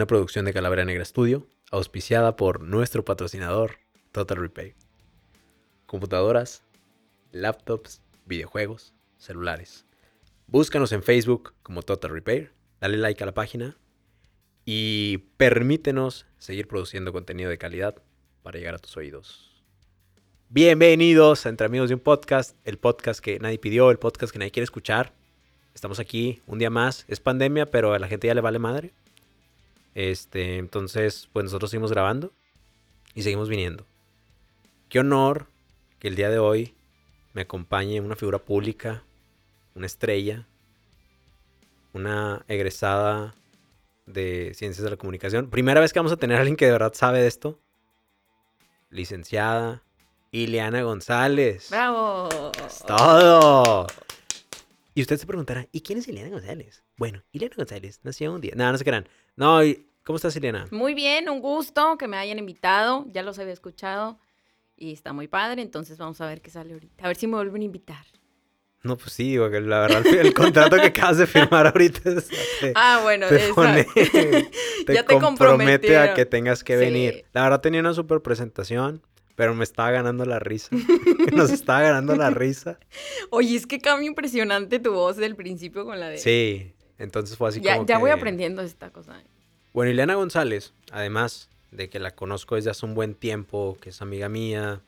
una producción de Calavera Negra Studio, auspiciada por nuestro patrocinador, Total Repair. Computadoras, laptops, videojuegos, celulares. Búscanos en Facebook como Total Repair, dale like a la página y permítenos seguir produciendo contenido de calidad para llegar a tus oídos. Bienvenidos a Entre Amigos de un Podcast, el podcast que nadie pidió, el podcast que nadie quiere escuchar. Estamos aquí un día más. Es pandemia, pero a la gente ya le vale madre. Este, entonces, pues nosotros seguimos grabando y seguimos viniendo. Qué honor que el día de hoy me acompañe una figura pública, una estrella, una egresada de Ciencias de la Comunicación. Primera vez que vamos a tener a alguien que de verdad sabe de esto. Licenciada Ileana González. ¡Bravo! Es todo. Y usted se preguntará, ¿y quién es Ileana González? Bueno, Ileana González nació un día. No, no se crean. No, y- ¿cómo estás, Ileana? Muy bien, un gusto que me hayan invitado. Ya los había escuchado y está muy padre. Entonces vamos a ver qué sale ahorita. A ver si me vuelven a invitar. No, pues sí, digo que la verdad, el contrato que acabas de firmar ahorita es- te, Ah, bueno, te pone, te Ya te compromete a que tengas que Sí. venir. La verdad tenía una super presentación, pero me estaba ganando la risa. Nos estaba ganando la risa. Oye, es que cambia impresionante tu voz del principio con la de. Sí, entonces fue así ya, como ya voy que- aprendiendo esta cosa. Bueno, Ileana González, además de que la conozco desde hace un buen tiempo, que es amiga mía,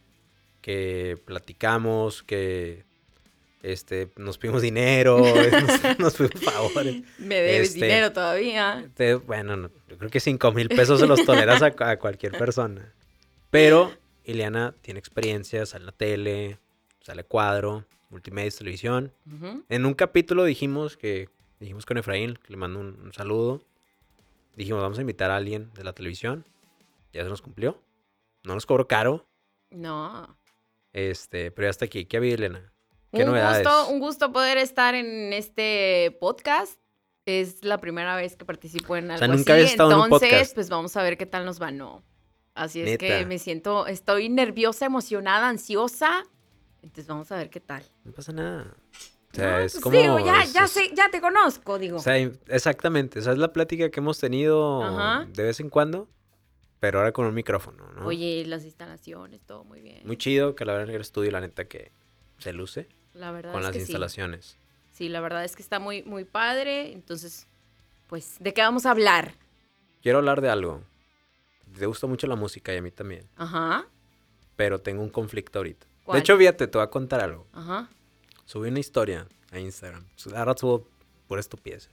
que platicamos, que este, nos pedimos dinero, nos, nos pedimos favores. Me debes Este- dinero todavía. Te- bueno, no, yo creo que 5 mil pesos se los toleras a, a cualquier persona. Pero Ileana tiene experiencia, sale en la tele, sale cuadro, multimedia, televisión. Ujú. En un capítulo dijimos que, dijimos con Efraín, que le mando un, un saludo. Dijimos, vamos a invitar a alguien de la televisión. Ya se nos cumplió. No nos cobró caro. No. Este, pero ya está aquí. ¿Qué había, Elena? ¿Qué un novedades? gusto, un gusto poder estar en este podcast. Es la primera vez que participo en algo sea, nunca así. estado en un Entonces, podcast. pues vamos a ver qué tal nos va, ¿no? Así es Neta. que me siento, estoy nerviosa, emocionada, ansiosa. Entonces vamos a ver qué tal. No pasa nada. O sea, No, es pues como... digo, ya, es- ya es- sé, ya te conozco, digo. O sea, exactamente. O sea, es la plática que hemos tenido Ajá. de vez en cuando. Pero ahora con un micrófono, ¿no? Oye, las instalaciones, todo muy bien. Muy chido que la verdad el estudio, la neta, que se luce la verdad con es las que sí. instalaciones. Sí, la verdad es que está muy, muy padre. Entonces, pues, ¿de qué vamos a hablar? Quiero hablar de algo. Te gusta mucho la música y a mí también. Ajá, pero tengo un conflicto ahorita. ¿Cuál? De hecho, fíjate, te voy a contar algo. ajá. Subí una historia a Instagram. Su- Ahora subo por estupidez.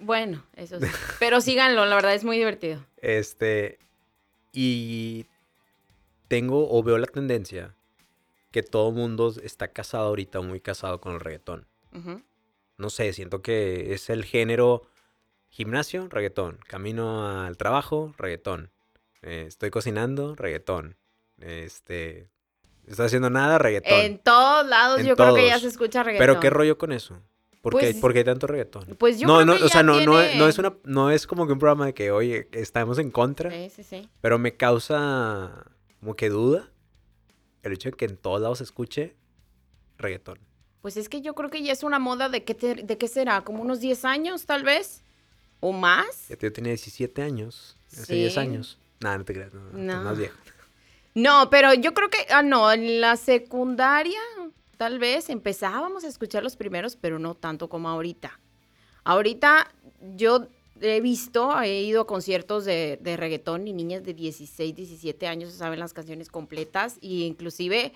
Bueno, eso sí. Pero síganlo, la verdad es muy divertido. Este. Y tengo o veo la tendencia que todo mundo está casado ahorita, muy casado con el reggaetón. No sé, siento que es el género gimnasio, reggaetón. Camino al trabajo, reggaetón. Eh, estoy cocinando, reggaetón. Este. Estoy haciendo nada, reggaetón. En todos lados En yo creo que ya se escucha reggaetón. Pero qué rollo con eso. ¿Por, qué, Pues- por qué hay tanto reggaetón? Pues yo no, creo no, que o sea, ya no, no, tiene- no es una, no es como que un programa de que, oye, estamos en contra, Sí, sí, sí. pero me causa como que duda el hecho de que en todos lados se escuche reggaetón. Pues es que yo creo que ya es una moda de qué, te- de qué será, como unos 10 años tal vez, o más. Yo tenía 17 años, hace Sí. 10 años. Nada, no te creas, no, no, No. más viejo. No, pero yo creo que, ah, no, en la secundaria tal vez empezábamos a escuchar los primeros, pero no tanto como ahorita. Ahorita yo he visto, he ido a conciertos de, de reggaetón y niñas de 16, 17 años saben las canciones completas y inclusive,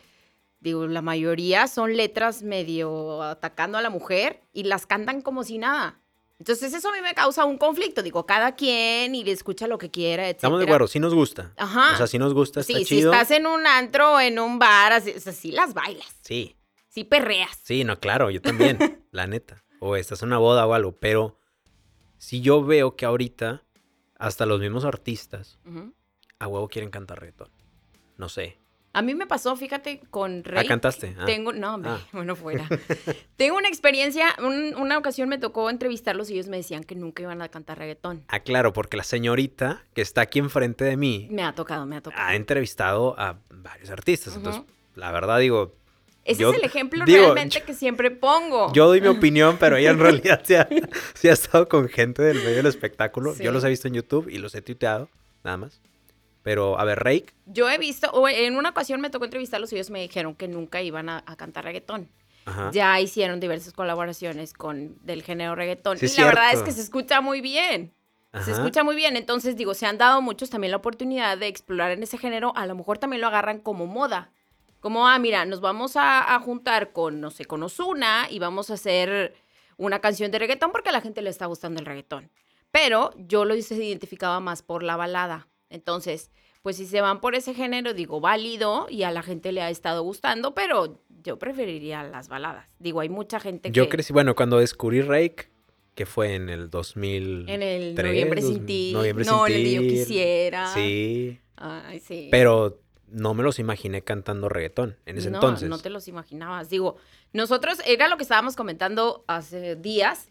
digo, la mayoría son letras medio atacando a la mujer y las cantan como si nada. Entonces eso a mí me causa un conflicto, digo, cada quien y le escucha lo que quiera, etc. Estamos de acuerdo, sí nos gusta. Ajá. O sea, sí nos gusta, está Sí, si chido. estás en un antro o en un bar, así, o sea, sí las bailas, Sí, sí perreas. sí, no, claro, yo también, la neta. O estás en una boda o algo, pero si yo veo que ahorita hasta los mismos artistas a huevo quieren cantar reggaetón. No sé. A mí me pasó, fíjate, con Rey. cantaste? Ah. Tengo, no, hombre, Ah. bueno, fuera. Tengo una experiencia, un- una ocasión me tocó entrevistarlos y ellos me decían que nunca iban a cantar reggaetón. Ah, claro, porque la señorita que está aquí enfrente de mí Me ha tocado, me ha tocado. ha entrevistado a varios artistas. Entonces, la verdad digo, Ese Yo es el ejemplo digo, realmente que siempre pongo. Yo doy mi opinión, pero ella en realidad sí ha, estado con gente del medio del espectáculo. Sí. Yo los he visto en YouTube y los he tuiteado, nada más. Pero, a ver, Rake, Yo he visto, o en una ocasión me tocó entrevistarlos y ellos me dijeron que nunca iban a, a cantar reggaetón. ajá. Ya hicieron diversas colaboraciones con del género reggaetón. Sí, y la verdad es que se escucha muy bien. Se escucha muy bien. Entonces, digo, se han dado muchos también la oportunidad de explorar en ese género. A lo mejor también lo agarran como moda. Como, ah, mira, nos vamos a, a juntar con, no sé, con Osuna y vamos a hacer una canción de reggaetón porque a la gente le está gustando el reggaetón. Pero yo lo identificaba más por la balada. Entonces, pues si se van por ese género, digo, válido y a la gente le ha estado gustando, pero yo preferiría las baladas. Digo, hay mucha gente Yo que crecí, bueno, cuando descubrí Rake, que fue en el 2000. en el noviembre sin ti, Noviembre no, sin de yo ti. quisiera. Sí, Ay, sí. pero no me los imaginé cantando reggaetón en ese no, entonces. No te los imaginabas. Digo, nosotros, era lo que estábamos comentando hace días,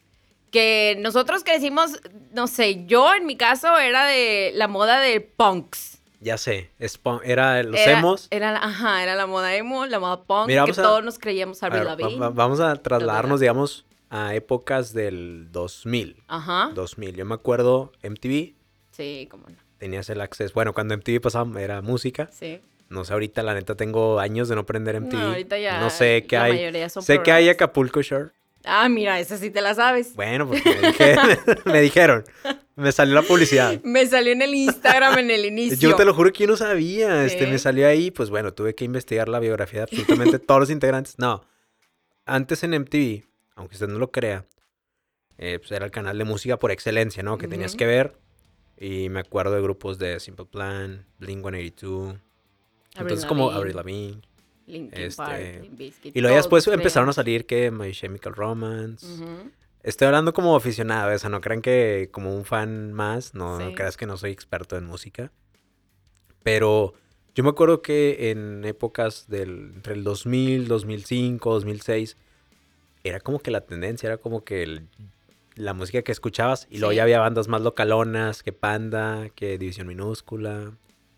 que nosotros crecimos, no sé, yo en mi caso era de la moda de punks. Ya sé, es era los era, emos. Era, la- ajá, era la moda emo, la moda punk, Mira, que a- todos nos creíamos Avril ver, va- Lavigne. va- vamos a trasladarnos, Lavigne. digamos, a épocas del 2000. Ajá. 2000. Yo me acuerdo, MTV, Sí, cómo no. tenías el acceso. Bueno, cuando MTV pasaba era música. Sí. No sé, ahorita la neta tengo años de no prender MTV. No, ahorita ya. No sé qué la hay. mayoría son Sé que hay. Acapulco Shore. Ah, mira, esa sí te la sabes. Bueno, pues me, dije- me dijeron. Me salió la publicidad. Me salió en el Instagram en el inicio. Yo te lo juro que yo no sabía. Este, me salió ahí, pues bueno, tuve que investigar la biografía de absolutamente todos los integrantes. No. Antes en MTV, aunque usted no lo crea, eh, pues era el canal de música por excelencia, ¿no? Que tenías que ver. Y me acuerdo de grupos de Simple Plan, Blink 182. Entonces, como Avril Lavigne. Linkin este, Park, Limp Bizkit, Y luego ya después empezaron a salir que My Chemical Romance. Ujú. Estoy hablando como aficionado, o sea, no crean que como un fan más, no, no Sí. creas que no soy experto en música. Pero yo me acuerdo que en épocas del entre el 2000, 2005, 2006 era como que la tendencia, era como que el- la música que escuchabas y luego Sí. ya había bandas más localonas, que Panda, que División Minúscula,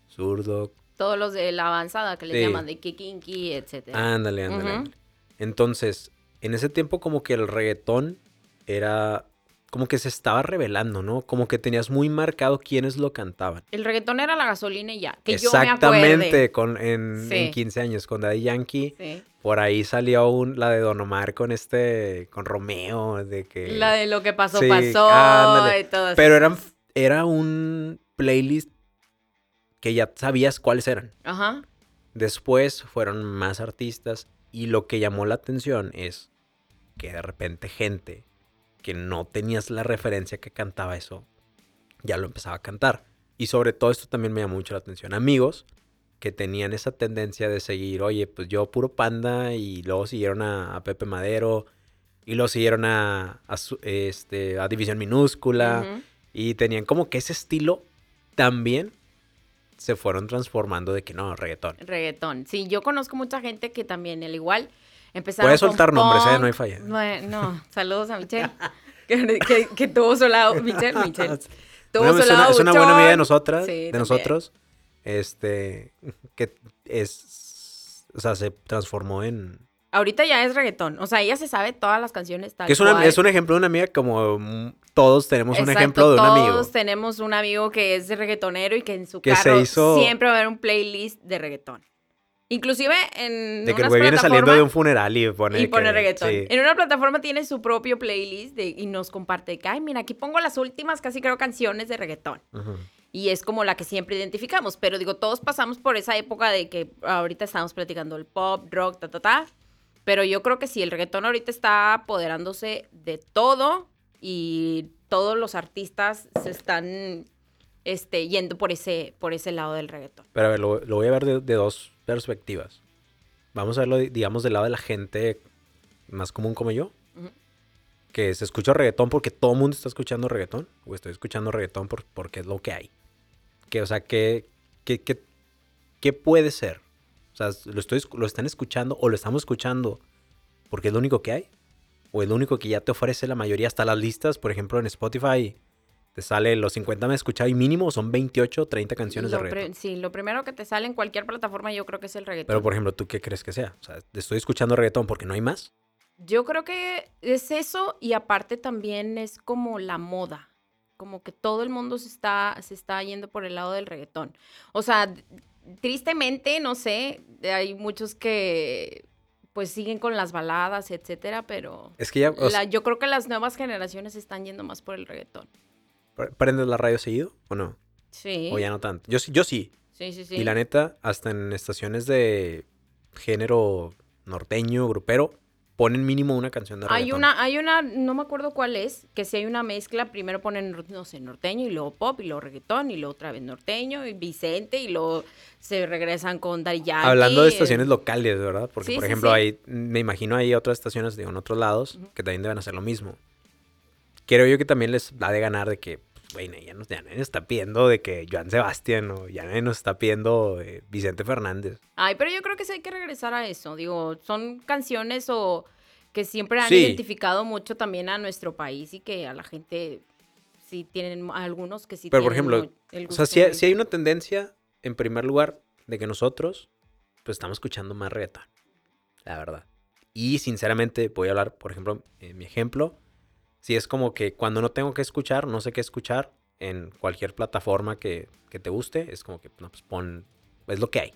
Zurdo, Todos los de la avanzada que Sí. llaman de Kikinki, etcétera. Ándale, ándale. Entonces, en ese tiempo como que el reggaetón era como que se estaba revelando, ¿no? Como que tenías muy marcado quiénes lo cantaban. El reggaetón era la gasolina y ya. Que yo me Exactamente, acuerde. con, en, Sí. en 15 años, con Daddy Yankee. Sí. Por ahí salió un, la de Don Omar con este, con Romeo, de que... La de lo que pasó, Sí, pasó ándale. y todo Pero eran, era un playlist que ya sabías cuáles eran. Ajá. Después fueron más artistas y lo que llamó la atención es que de repente gente que no tenías la referencia que cantaba eso, ya lo empezaba a cantar. Y sobre todo esto también me llamó mucho la atención. Amigos que tenían esa tendencia de seguir, oye, pues yo puro panda y luego siguieron a, a Pepe Madero y luego siguieron a, a, su- este, a División Minúscula y tenían como que ese estilo también se fueron transformando de que no, reggaetón. Reggaetón. Sí, yo conozco mucha gente que también, al igual, empezaron Puedes con soltar nombres, ¿eh? No hay falla. No, no, saludos a Michelle. que, que, que tuvo su lado. Michelle, Michelle. Tuvo su es, una, lado es una buena amiga de nosotras, Sí, de también. nosotros, este, que es, o sea, se transformó en... Ahorita ya es reggaetón. O sea, ella se sabe todas las canciones tal Que es, una- cual. es un ejemplo de una amiga como mm, todos tenemos un Exacto, ejemplo de un amigo. Todos tenemos un amigo que es reggaetonero y que en su Que se carro hizo- siempre va a haber un playlist de reggaetón. Inclusive en De que el güey viene saliendo de un funeral y pone... y pone que- reggaetón. sí. En una plataforma tiene su propio playlist de- y nos comparte que, ay, mira, aquí pongo las últimas casi creo canciones de reggaetón. Ujú. Y es como la que siempre identificamos. Pero digo, todos pasamos por esa época de que ahorita estamos platicando el pop, rock, ta, ta, ta. Pero yo creo que sí, el reggaetón ahorita está apoderándose de todo y todos los artistas se están este, yendo por ese, por ese lado del reggaetón. Pero a ver, lo, lo voy a ver de, de dos perspectivas. Vamos a verlo, digamos, del lado de la gente más común como yo. Ujú. Que se escucha reggaetón porque todo el mundo está escuchando reggaetón. O estoy escuchando reggaetón por- porque es lo que hay. Que, o sea, ¿qué, qué, qué, qué puede ser? O sea, ¿lo, estoy, ¿lo están escuchando o lo estamos escuchando porque es lo único que hay? ¿O es lo único que ya te ofrece la mayoría? Hasta las listas, por ejemplo, en Spotify, te sale los 50 me he escuchado y mínimo son 28 o 30 canciones de Lo reggaetón. sí, lo primero que te sale en cualquier plataforma yo creo que es el reggaetón. Pero por ejemplo, ¿tú qué crees que sea? O sea, estoy escuchando reggaetón porque no hay más. Yo creo que es eso y aparte también es como la moda. Como que todo el mundo se está, se está yendo por el lado del reggaetón. O sea, tristemente, no sé, hay muchos que pues siguen con las baladas, etcétera, pero Es que ya sea, yo creo que las nuevas generaciones están yendo más por el reggaetón. pre- ¿prendes la radio seguido o no? Sí. O ya no tanto. Yo sí, yo sí. Sí, sí, sí. Y la neta, hasta en estaciones de género norteño, grupero, ponen mínimo una canción de Hay reggaetón. una, hay una, no me acuerdo cuál es, que si hay una mezcla, primero ponen, no sé, norteño y luego pop y luego reggaetón y luego otra vez norteño y Vicente y luego se regresan con Daddy Yankee. Hablando de estaciones locales, ¿verdad? Porque, Sí, por ejemplo, sí. hay, me imagino hay otras estaciones digo, en otros lados que también deben hacer lo mismo. Creo yo que también les da de ganar de que, güey, ya, nos, ya nadie nos está pidiendo de que Joan Sebastián o ya nadie nos está pidiendo eh, Vicente Fernández. Ay, pero yo creo que sí hay que regresar a eso. Digo, son canciones o que siempre han Sí. identificado mucho también a nuestro país y que a la gente sí tienen algunos que sí Pero, por tienen ejemplo, mu- el O sea, gusto si hay, sí hay una tendencia, en primer lugar, de que nosotros, pues estamos escuchando más reggaetón. La verdad. Y sinceramente, voy a hablar, por ejemplo, en mi ejemplo. Si es como que cuando no tengo que escuchar, no sé qué escuchar, en cualquier plataforma que, que te guste, es como que, no, pues pon, es lo que hay.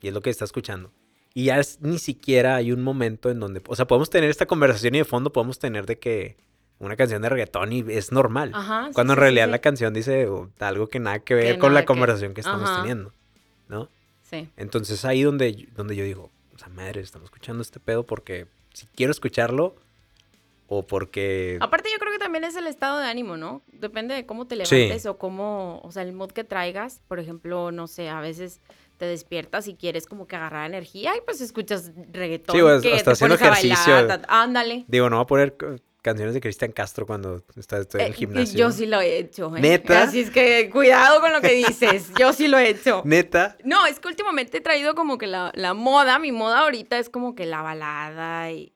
Y es lo que está escuchando. Y ya es- ni siquiera hay un momento en donde, o sea, podemos tener esta conversación y de fondo podemos tener de que una canción de reggaetón y es normal. Ajá, Cuando en sí, sí, realidad sí. la canción dice oh, algo que nada que ver Que con la nada que- conversación que estamos Ajá. teniendo, ¿no? Sí. Entonces ahí donde, donde yo digo, o sea, madre, estamos escuchando este pedo porque si quiero escucharlo o porque... Aparte yo creo que también es el estado de ánimo, ¿no? Depende de cómo te Sí. levantes o cómo, o sea, el mood que traigas. Por ejemplo, no sé, a veces te despiertas y quieres como que agarrar energía y pues escuchas reggaetón. Sí, o es- que hasta te haciendo bailar, ejercicio. ándale. Digo, no voy a poner canciones de Cristian Castro cuando está, estoy en el Eh, gimnasio. Yo sí lo he hecho, ¿eh? ¿Neta? Así es que cuidado con lo que dices. Yo sí lo he hecho. Neta, No, es que últimamente he traído como que la, la moda, mi moda ahorita es como que la balada y,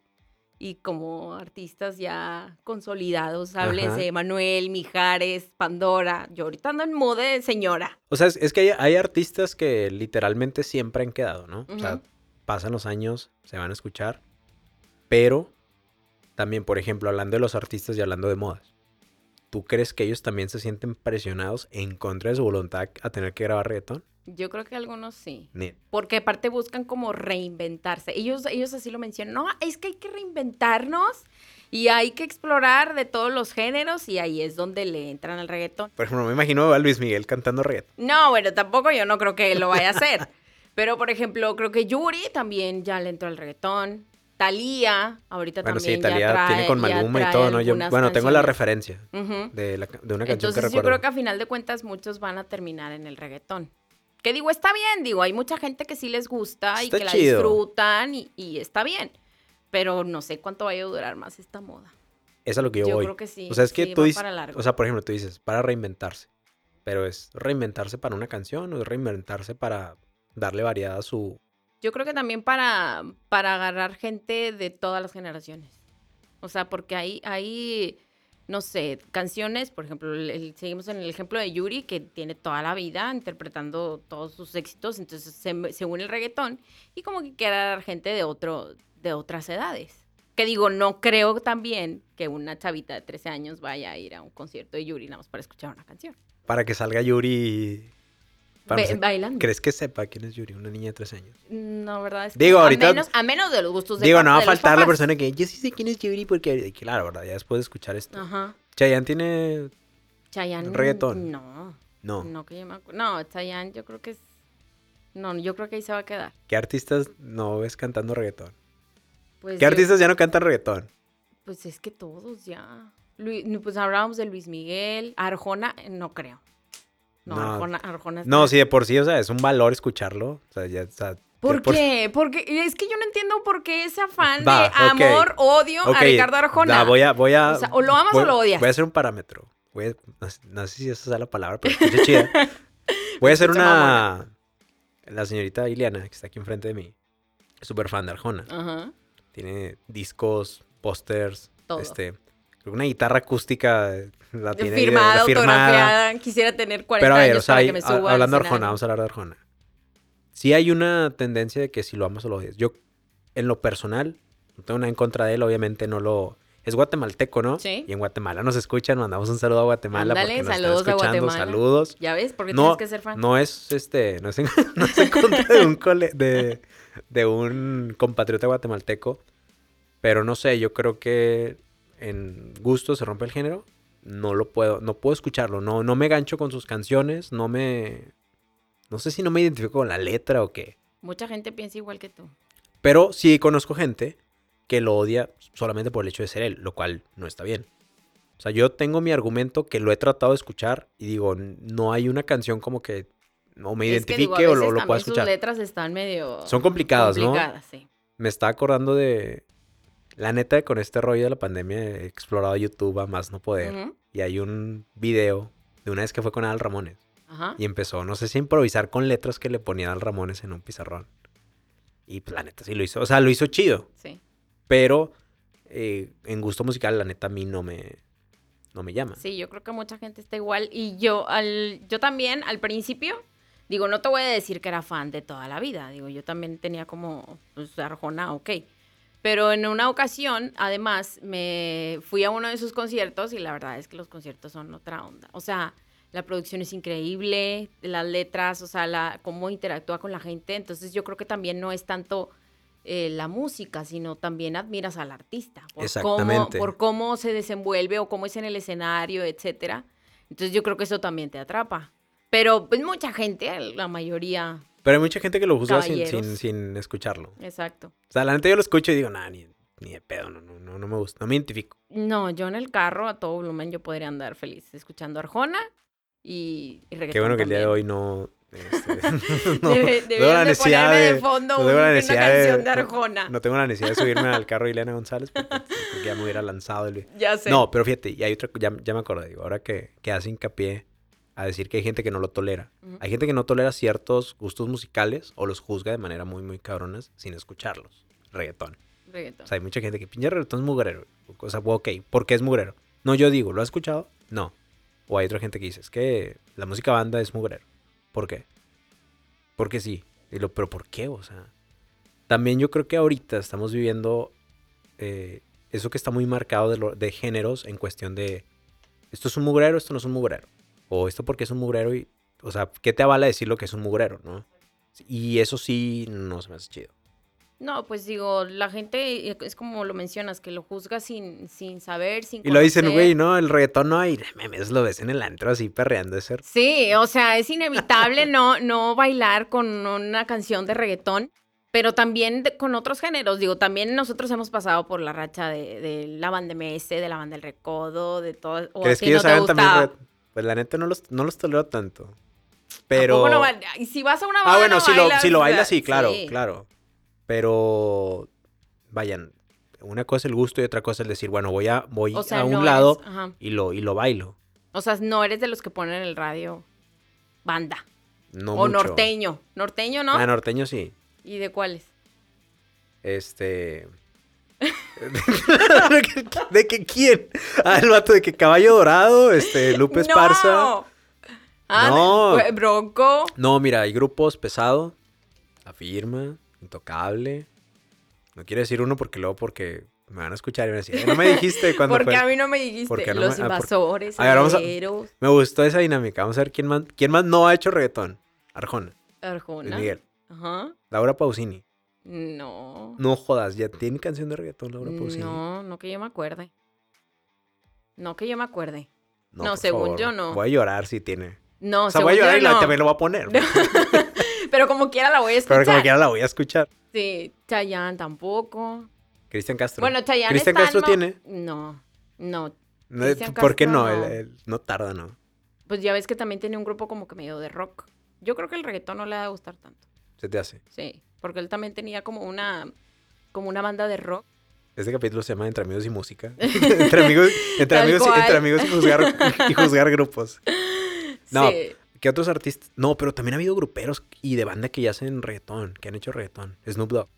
y como artistas ya consolidados, háblese Ajá. Manuel, Mijares, Pandora. Yo ahorita ando en moda de señora. O sea, es, es que hay, hay artistas que literalmente siempre han quedado, ¿no? O sea, pasan los años, se van a escuchar, pero también, por ejemplo, hablando de los artistas y hablando de modas, ¿tú crees que ellos también se sienten presionados en contra de su voluntad a tener que grabar reggaetón? Yo creo que algunos sí. Porque aparte buscan como reinventarse. Ellos, ellos así lo mencionan. No, es que hay que reinventarnos y hay que explorar de todos los géneros y ahí es donde le entran al reggaetón. Por ejemplo, me imagino a Luis Miguel cantando reggaetón. No, bueno, tampoco yo no creo que lo vaya a hacer. Pero, por ejemplo, creo que Yuri también ya le entró al reggaetón. Talía, ahorita Bueno, también sí, ya Talía trae, tiene con Maluma y todo, ¿no? Yo, bueno, tengo la canciones. referencia de, la de una canción Entonces que yo recuerdo. creo que a final de cuentas muchos van a terminar en el reggaetón. Que digo, está bien, digo, hay mucha gente que sí les gusta y que la disfrutan y, y está bien. Pero no sé cuánto vaya a durar más esta moda. Es a lo que yo, Yo voy. creo que sí, O sea, es que sí, tú dices, o sea, por ejemplo, tú dices, para reinventarse. Pero es reinventarse para una canción o es reinventarse para darle variedad a su... Yo creo que también para, para agarrar gente de todas las generaciones. O sea, porque hay, hay, no sé, canciones, por ejemplo, el- seguimos en el ejemplo de Yuri, que tiene toda la vida interpretando todos sus éxitos, entonces se, el reggaetón y como que agarrar gente de, otro, de otras edades. Que digo, no creo también que una chavita de 13 años vaya a ir a un concierto de Yuri nada más para escuchar una canción. Para que salga Yuri... bailando. ¿Crees que sepa quién es Yuri? Una niña de tres años. No, ¿verdad? Es que Digo, a ahorita- menos- a menos de los gustos de Digo, no va a faltar la persona que yo sí sé quién es Yuri porque... Claro, ¿verdad? Ya después de escuchar esto. Ajá. Chayanne tiene... Chayanne. Reggaetón. No. No. No, que yo me acu- No, Chayanne yo creo que es... No, yo creo que ahí se va a quedar. ¿Qué artistas no ves cantando reggaetón? Pues ¿Qué yo- artistas ya no cantan reggaetón? Pues es que todos ya. Luis- pues hablábamos de Luis Miguel. Arjona, no creo. No, No. Arjona, Arjona No, está- sí, de por sí, o sea, es un valor escucharlo. O sea, ya, de ¿Por por- qué? Porque es que yo no entiendo por qué ese afán Va, de amor, odio a Ricardo Arjona. da, voy a, voy a, O sea, o lo amas o lo odias. Voy a hacer un parámetro. Voy a- no, sé- no sé si esa sea la palabra, pero escucha chida. Voy a hacer una... La señorita Iliana, que está aquí enfrente de mí, es súper fan de Arjona. Ajá. Tiene discos, pósters, Todo. este, una guitarra acústica eh, la tiene de- firmada, autografiada. Quisiera tener 40 Pero a ver, años o sea, para hay- que me suba hablando de Arjona, vamos a hablar de Arjona. Sí hay una tendencia de que si lo amas o lo odias. Yo, en lo personal, no tengo nada en contra de él, obviamente no lo... Es guatemalteco, ¿no? Sí. Y en Guatemala nos escuchan, mandamos un saludo a Guatemala Ándale, porque nos saludos a están escuchando. Guatemala. Saludos. ¿Ya ves? Porque No, tienes que ser fan. no es este, no es en, no es en contra de un cole- de, de un compatriota guatemalteco, pero no sé, yo creo que en gusto se rompe el género, no lo puedo, no puedo escucharlo, no, no me gancho con sus canciones, no me, no sé si no me identifico con la letra o qué, Mucha gente piensa igual que tú. pero sí conozco gente que lo odia solamente por el hecho de ser él, lo cual no está bien. O sea, yo tengo mi argumento que lo he tratado de escuchar y digo, no hay una canción como que no me Es que, identifique digo, a o lo, lo pueda escuchar. Sus letras están medio. Son complicadas, ¿no? complicadas, sí. Me está acordando de... La neta, con este rollo de la pandemia he explorado YouTube a más no poder. Y hay un video de una vez que fue con Al Ramones. Ajá. Y empezó, no sé si improvisar con letras que le ponía Al Ramones en un pizarrón. Y pues la neta sí lo hizo. O sea, lo hizo chido. Sí. Pero eh, en gusto musical, la neta, a mí no me, no me llama. Sí, yo creo que mucha gente está igual. Y yo, al, yo también, al principio, digo, no te voy a decir que era fan de toda la vida. Digo, yo también tenía como, pues, Arjona, ok. Pero en una ocasión, además, me fui a uno de sus conciertos y la verdad es que los conciertos son otra onda. O sea, la producción es increíble, las letras, o sea, la, cómo interactúa con la gente. Entonces yo creo que también no es tanto eh, la música, sino también admiras al artista. Por Cómo, Exactamente. por cómo se desenvuelve o cómo es en el escenario, etcétera. Entonces yo creo que eso también te atrapa. Pero pues mucha gente, la mayoría, Pero hay mucha gente que lo juzga sin, sin, sin escucharlo. exacto. O sea, la neta yo lo escucho y digo, nah, ni, ni de pedo, no, no, no, no me gusta, no me identifico. No, yo en el carro a todo volumen yo podría andar feliz escuchando Arjona y, y reggaetón Qué bueno que el día de también. hoy no... este, no, Debe- no tengo la de necesidad de, de- fondo no tengo la una necesidad canción de, no- Arjona. No tengo la necesidad de subirme al carro de Ileana González porque, porque ya me hubiera lanzado el ya sé. No, pero fíjate, y hay otra, ya, ya me acordé, digo, ahora que, que hace hincapié a decir que hay gente que no lo tolera. Hay gente que no tolera ciertos gustos musicales o los juzga de manera muy, muy cabronas sin escucharlos. Reggaetón. Reggaetón. O sea, hay mucha gente que pinche reggaetón es mugrero. O sea, ok, ¿por qué es mugrero? No, yo digo, ¿lo has escuchado? No. O hay otra gente que dice, es que la música banda es mugrero. ¿Por qué? Porque sí. Y lo, pero ¿por qué? O sea, también yo creo que ahorita estamos viviendo eh, eso que está muy marcado de, lo- de géneros en cuestión de, esto es un mugrero, esto no es un mugrero. O esto porque es un mugrero y, o sea, ¿qué te avala decir lo que es un mugrero, no? Y eso sí no se me hace chido. No, pues digo, la gente eh, es como lo mencionas, que lo juzga sin, sin saber, sin Y lo dicen, güey, no, el reggaetón no, y memes lo ves en el antro así perreando ese. Sí, o sea, es inevitable no, no bailar con una canción de reggaetón, pero también de- con otros géneros. Digo, también nosotros hemos pasado por la racha de, de la banda MS, de la banda El Recodo, de todo. O ¿Crees que ellos te también? Pues la neta no los, no los tolero tanto. ¿A Pero. no y si vas a una banda, ah, bueno, no si, lo, si lo bailas, sí, claro, sí. claro. Pero. Vayan. Una cosa es el gusto y otra cosa es decir, bueno, voy a, voy O sea, a un no lado y, lo, y lo bailo. O sea, no eres de los que ponen en el radio banda. No o mucho. norteño. Norteño, ¿no? Ah, norteño sí. ¿Y de cuáles? Este. ¿De que quién? Ah, el vato de que Caballo Dorado, este, Lupe Esparza. ¡No! Ah, No. de- Bronco. No, mira, hay grupos pesado, La Firma, Intocable. No quiero decir uno porque luego porque me van a escuchar y van a decir, "Eh, no me dijiste cuando Porque fue". a mí no me dijiste. ¿Por qué no Los me- ah, por- invasores, A ver, a- Me gustó esa dinámica. Vamos a ver quién más, quién más no ha hecho reggaetón. Arjona, Luis Arjona. Miguel, Ajá. Laura Pausini. No. No jodas, ya tiene canción de reggaetón Laura Pausini. No, no que yo me acuerde. No que yo me acuerde. no, por según favor. yo no. Voy a llorar si tiene. No, o sea, según voy a llorar yo y la, no. también lo voy a poner. Pero como quiera la voy a escuchar. Pero como quiera la voy a escuchar. Sí, Chayanne tampoco. Cristian Castro. Bueno, Chayanne Cristian Castro no- tiene. No, no. No, ¿Por qué no? no. Él- él no tarda, ¿no? Pues ya ves que también tiene un grupo como que medio de rock. Yo creo que el reggaetón no le va a gustar tanto. Se te hace. Sí, porque él también tenía como una como una banda de rock. Este capítulo se llama Entre amigos y música. entre amigos, entre amigos, y, entre amigos y juzgar, y juzgar grupos. No, Sí. ¿Qué otros artistas? No, pero también ha habido gruperos y de banda que ya hacen reggaetón, que han hecho reggaetón. Snoop Dogg.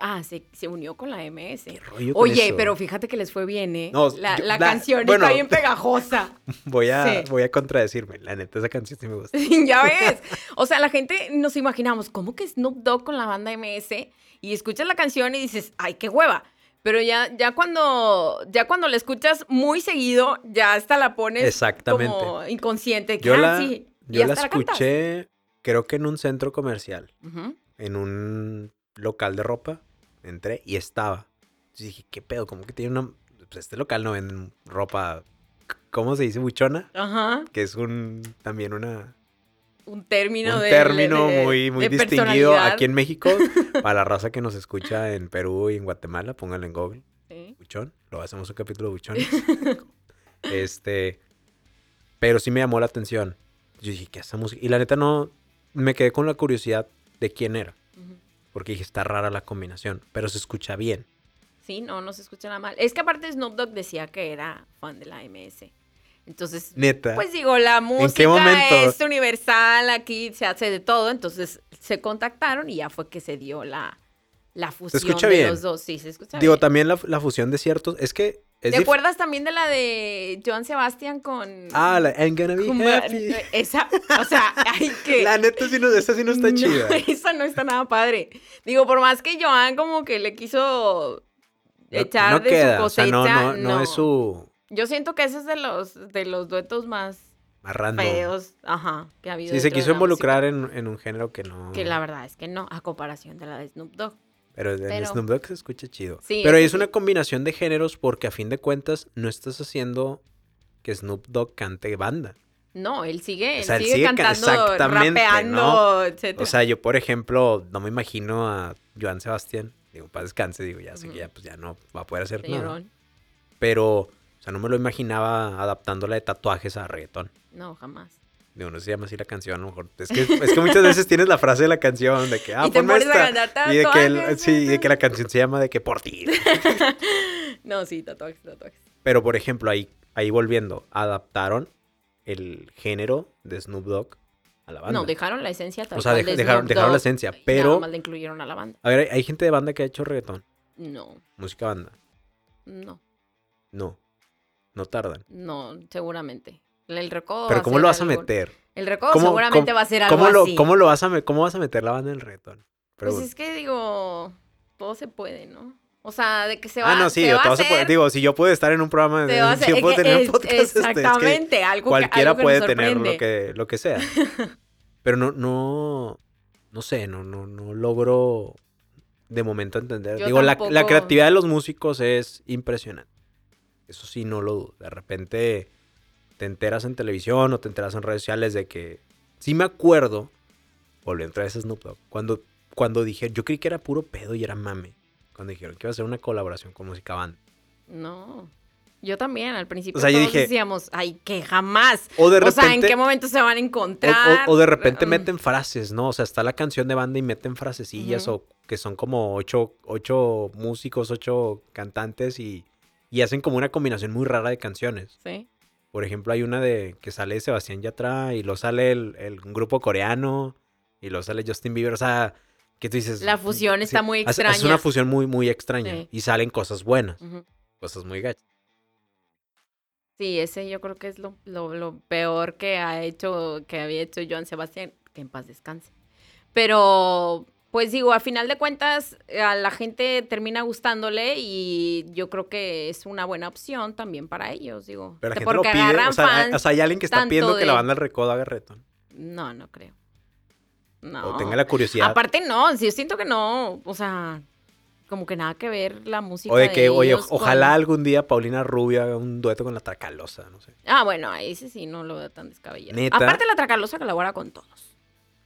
Ah, se, se unió con la MS. ¿Qué rollo con Oye, eso? pero fíjate que les fue bien, ¿eh? No, la, yo- la la- canción bueno. está bien pegajosa. Voy a, Sí. voy a contradecirme. La neta, esa canción sí me gusta. ya ves. O sea, la gente nos imaginamos, ¿cómo que Snoop Dogg con la banda MS? Y escuchas la canción y dices, ay, qué hueva. Pero ya, ya cuando, ya cuando la escuchas muy seguido, ya hasta la pones Exactamente. como inconsciente. que, Yo ah, la, sí, yo la escuché, creo que en un centro comercial, en un local de ropa. Entré y estaba. Yo dije, ¿qué pedo? ¿Cómo que tiene una. Pues este local no venden ropa. ¿Cómo se dice? Buchona. Ajá. Que es un. También una. Un término un de. término de- muy, muy de distinguido aquí en México. para la raza que nos escucha en Perú y en Guatemala, pónganlo en Google. Sí. Buchón. Lo hacemos un capítulo de buchones. este. Pero sí me llamó la atención. Yo dije, ¿qué música? Y la neta no. Me quedé con la curiosidad de quién era. Porque dije, está rara la combinación. Pero se escucha bien. Sí, no, no se escucha nada mal. Es que aparte Snoop Dogg decía que era fan de la MS. Entonces, Neta. pues digo, la música es universal, aquí se hace de todo. Entonces se contactaron y ya fue que se dio la, la fusión escucha de bien. los dos. Sí, se escucha Digo, bien. también la, la fusión de ciertos. Es que. Es ¿Te acuerdas también de la de Joan Sebastián con... Ah, la I'm gonna be happy. Esa, o sea, ay, que... La neta, sí no, esa sí no está chida. Esa no está nada padre. Digo, por más que Joan como que le quiso echar no de queda, su o sea, cosecha, no, no, no es su Yo siento que ese es de los, de los duetos más más random. feos, ajá, que ha habido. Sí, se quiso involucrar en, en un género que no. Que la verdad es que no, a comparación de la de Snoop Dogg. Pero en pero- Snoop Dogg se escucha chido. Sí, Pero eso es una combinación de géneros porque a fin de cuentas no estás haciendo que Snoop Dogg cante banda. No, él sigue, O sea, él sigue, sigue ca- cantando, exactamente, rapeando, ¿no? etcétera. O sea, yo, por ejemplo, no me imagino a Joan Sebastián. Digo, para descanse, digo, ya sé que ya, pues, ya no va a poder hacer nada. Pero, o sea, no me lo imaginaba adaptándola de tatuajes a reggaetón. No, jamás. Digo, no se llama así la canción, a lo mejor. Es que, es que muchas veces tienes la frase de la canción de que, ah, y te ponme a esta. Y de que, el- sí, de que la canción se llama de que por ti. No, sí, tatuajes, tatuajes. Pero, por ejemplo, ahí, ahí volviendo, adaptaron el género de Snoop Dogg a la banda. No, dejaron la esencia tal O sea, dej- de dejaron- dejaron la esencia, pero- Nada más le incluyeron a la banda. A ver, hay, hay gente de banda que ha hecho reggaetón, No, música banda. no, No, no tardan. no, seguramente. El recodo. Pero a ¿cómo lo vas a meter? El recodo ¿Cómo- seguramente cómo- va a ser algo ¿Cómo lo, así. cómo lo vas a cómo vas a meter la banda en el reggaetón? Pues Pregunto. es que digo, todo se puede, ¿no? O sea, de que se va, ah, no, sí, a todo se puede- hacer, digo, si yo puedo estar en un programa, a hacer. si yo puedo tener un podcast, este, es que exactamente, algo que- cualquiera algo que puede nos tener lo que, lo que sea. Pero no, no, no sé, no, no, no logro de momento entender. Yo Digo, la, la creatividad de los músicos es impresionante. Eso sí, no lo dudo. De repente te enteras en televisión o te enteras en redes sociales de que... Sí me acuerdo, volviendo otra vez a Snoop Dogg, cuando, cuando dije, yo creí que era puro pedo y era mame. Cuando dijeron que iba a hacer una colaboración con música banda. No. Yo también, al principio O sea, yo todos dije- decíamos, ay, que jamás. O de o sea, ¿en repente- qué momento se van a encontrar? o- o de repente Mm, meten frases, ¿no? O sea, está la canción de banda y meten frasecillas o que son como ocho, ocho músicos, ocho cantantes y, y hacen como una combinación muy rara de canciones. Sí. Por ejemplo, hay una de que sale Sebastián Yatra y lo sale el, el- un grupo coreano y lo sale Justin Bieber. O sea, que tú dices... La fusión está muy extraña. una fusión muy, muy extraña Sí. y salen cosas buenas, cosas muy gachas. Sí, ese yo creo que es lo, lo, lo peor que ha hecho, que había hecho Joan Sebastián, que en paz descanse. Pero, pues digo, al final de cuentas, a la gente termina gustándole y yo creo que es una buena opción también para ellos, digo. Pero la gente lo porque pide. agarran O sea, hay- fans. o sea, hay alguien que está pidiendo que la banda del recodo haga reggaetón. No, no creo. No. O tenga la curiosidad. Aparte, no, sí, yo siento que no, o sea, como que nada que ver la música. O de que, oye, ellos ojalá con- algún día Paulina Rubio haga un dueto con la Tracalosa, no sé. Ah, bueno, ahí sí, sí, no lo veo tan descabellado. ¿Neta? Aparte, la Tracalosa colabora con todos.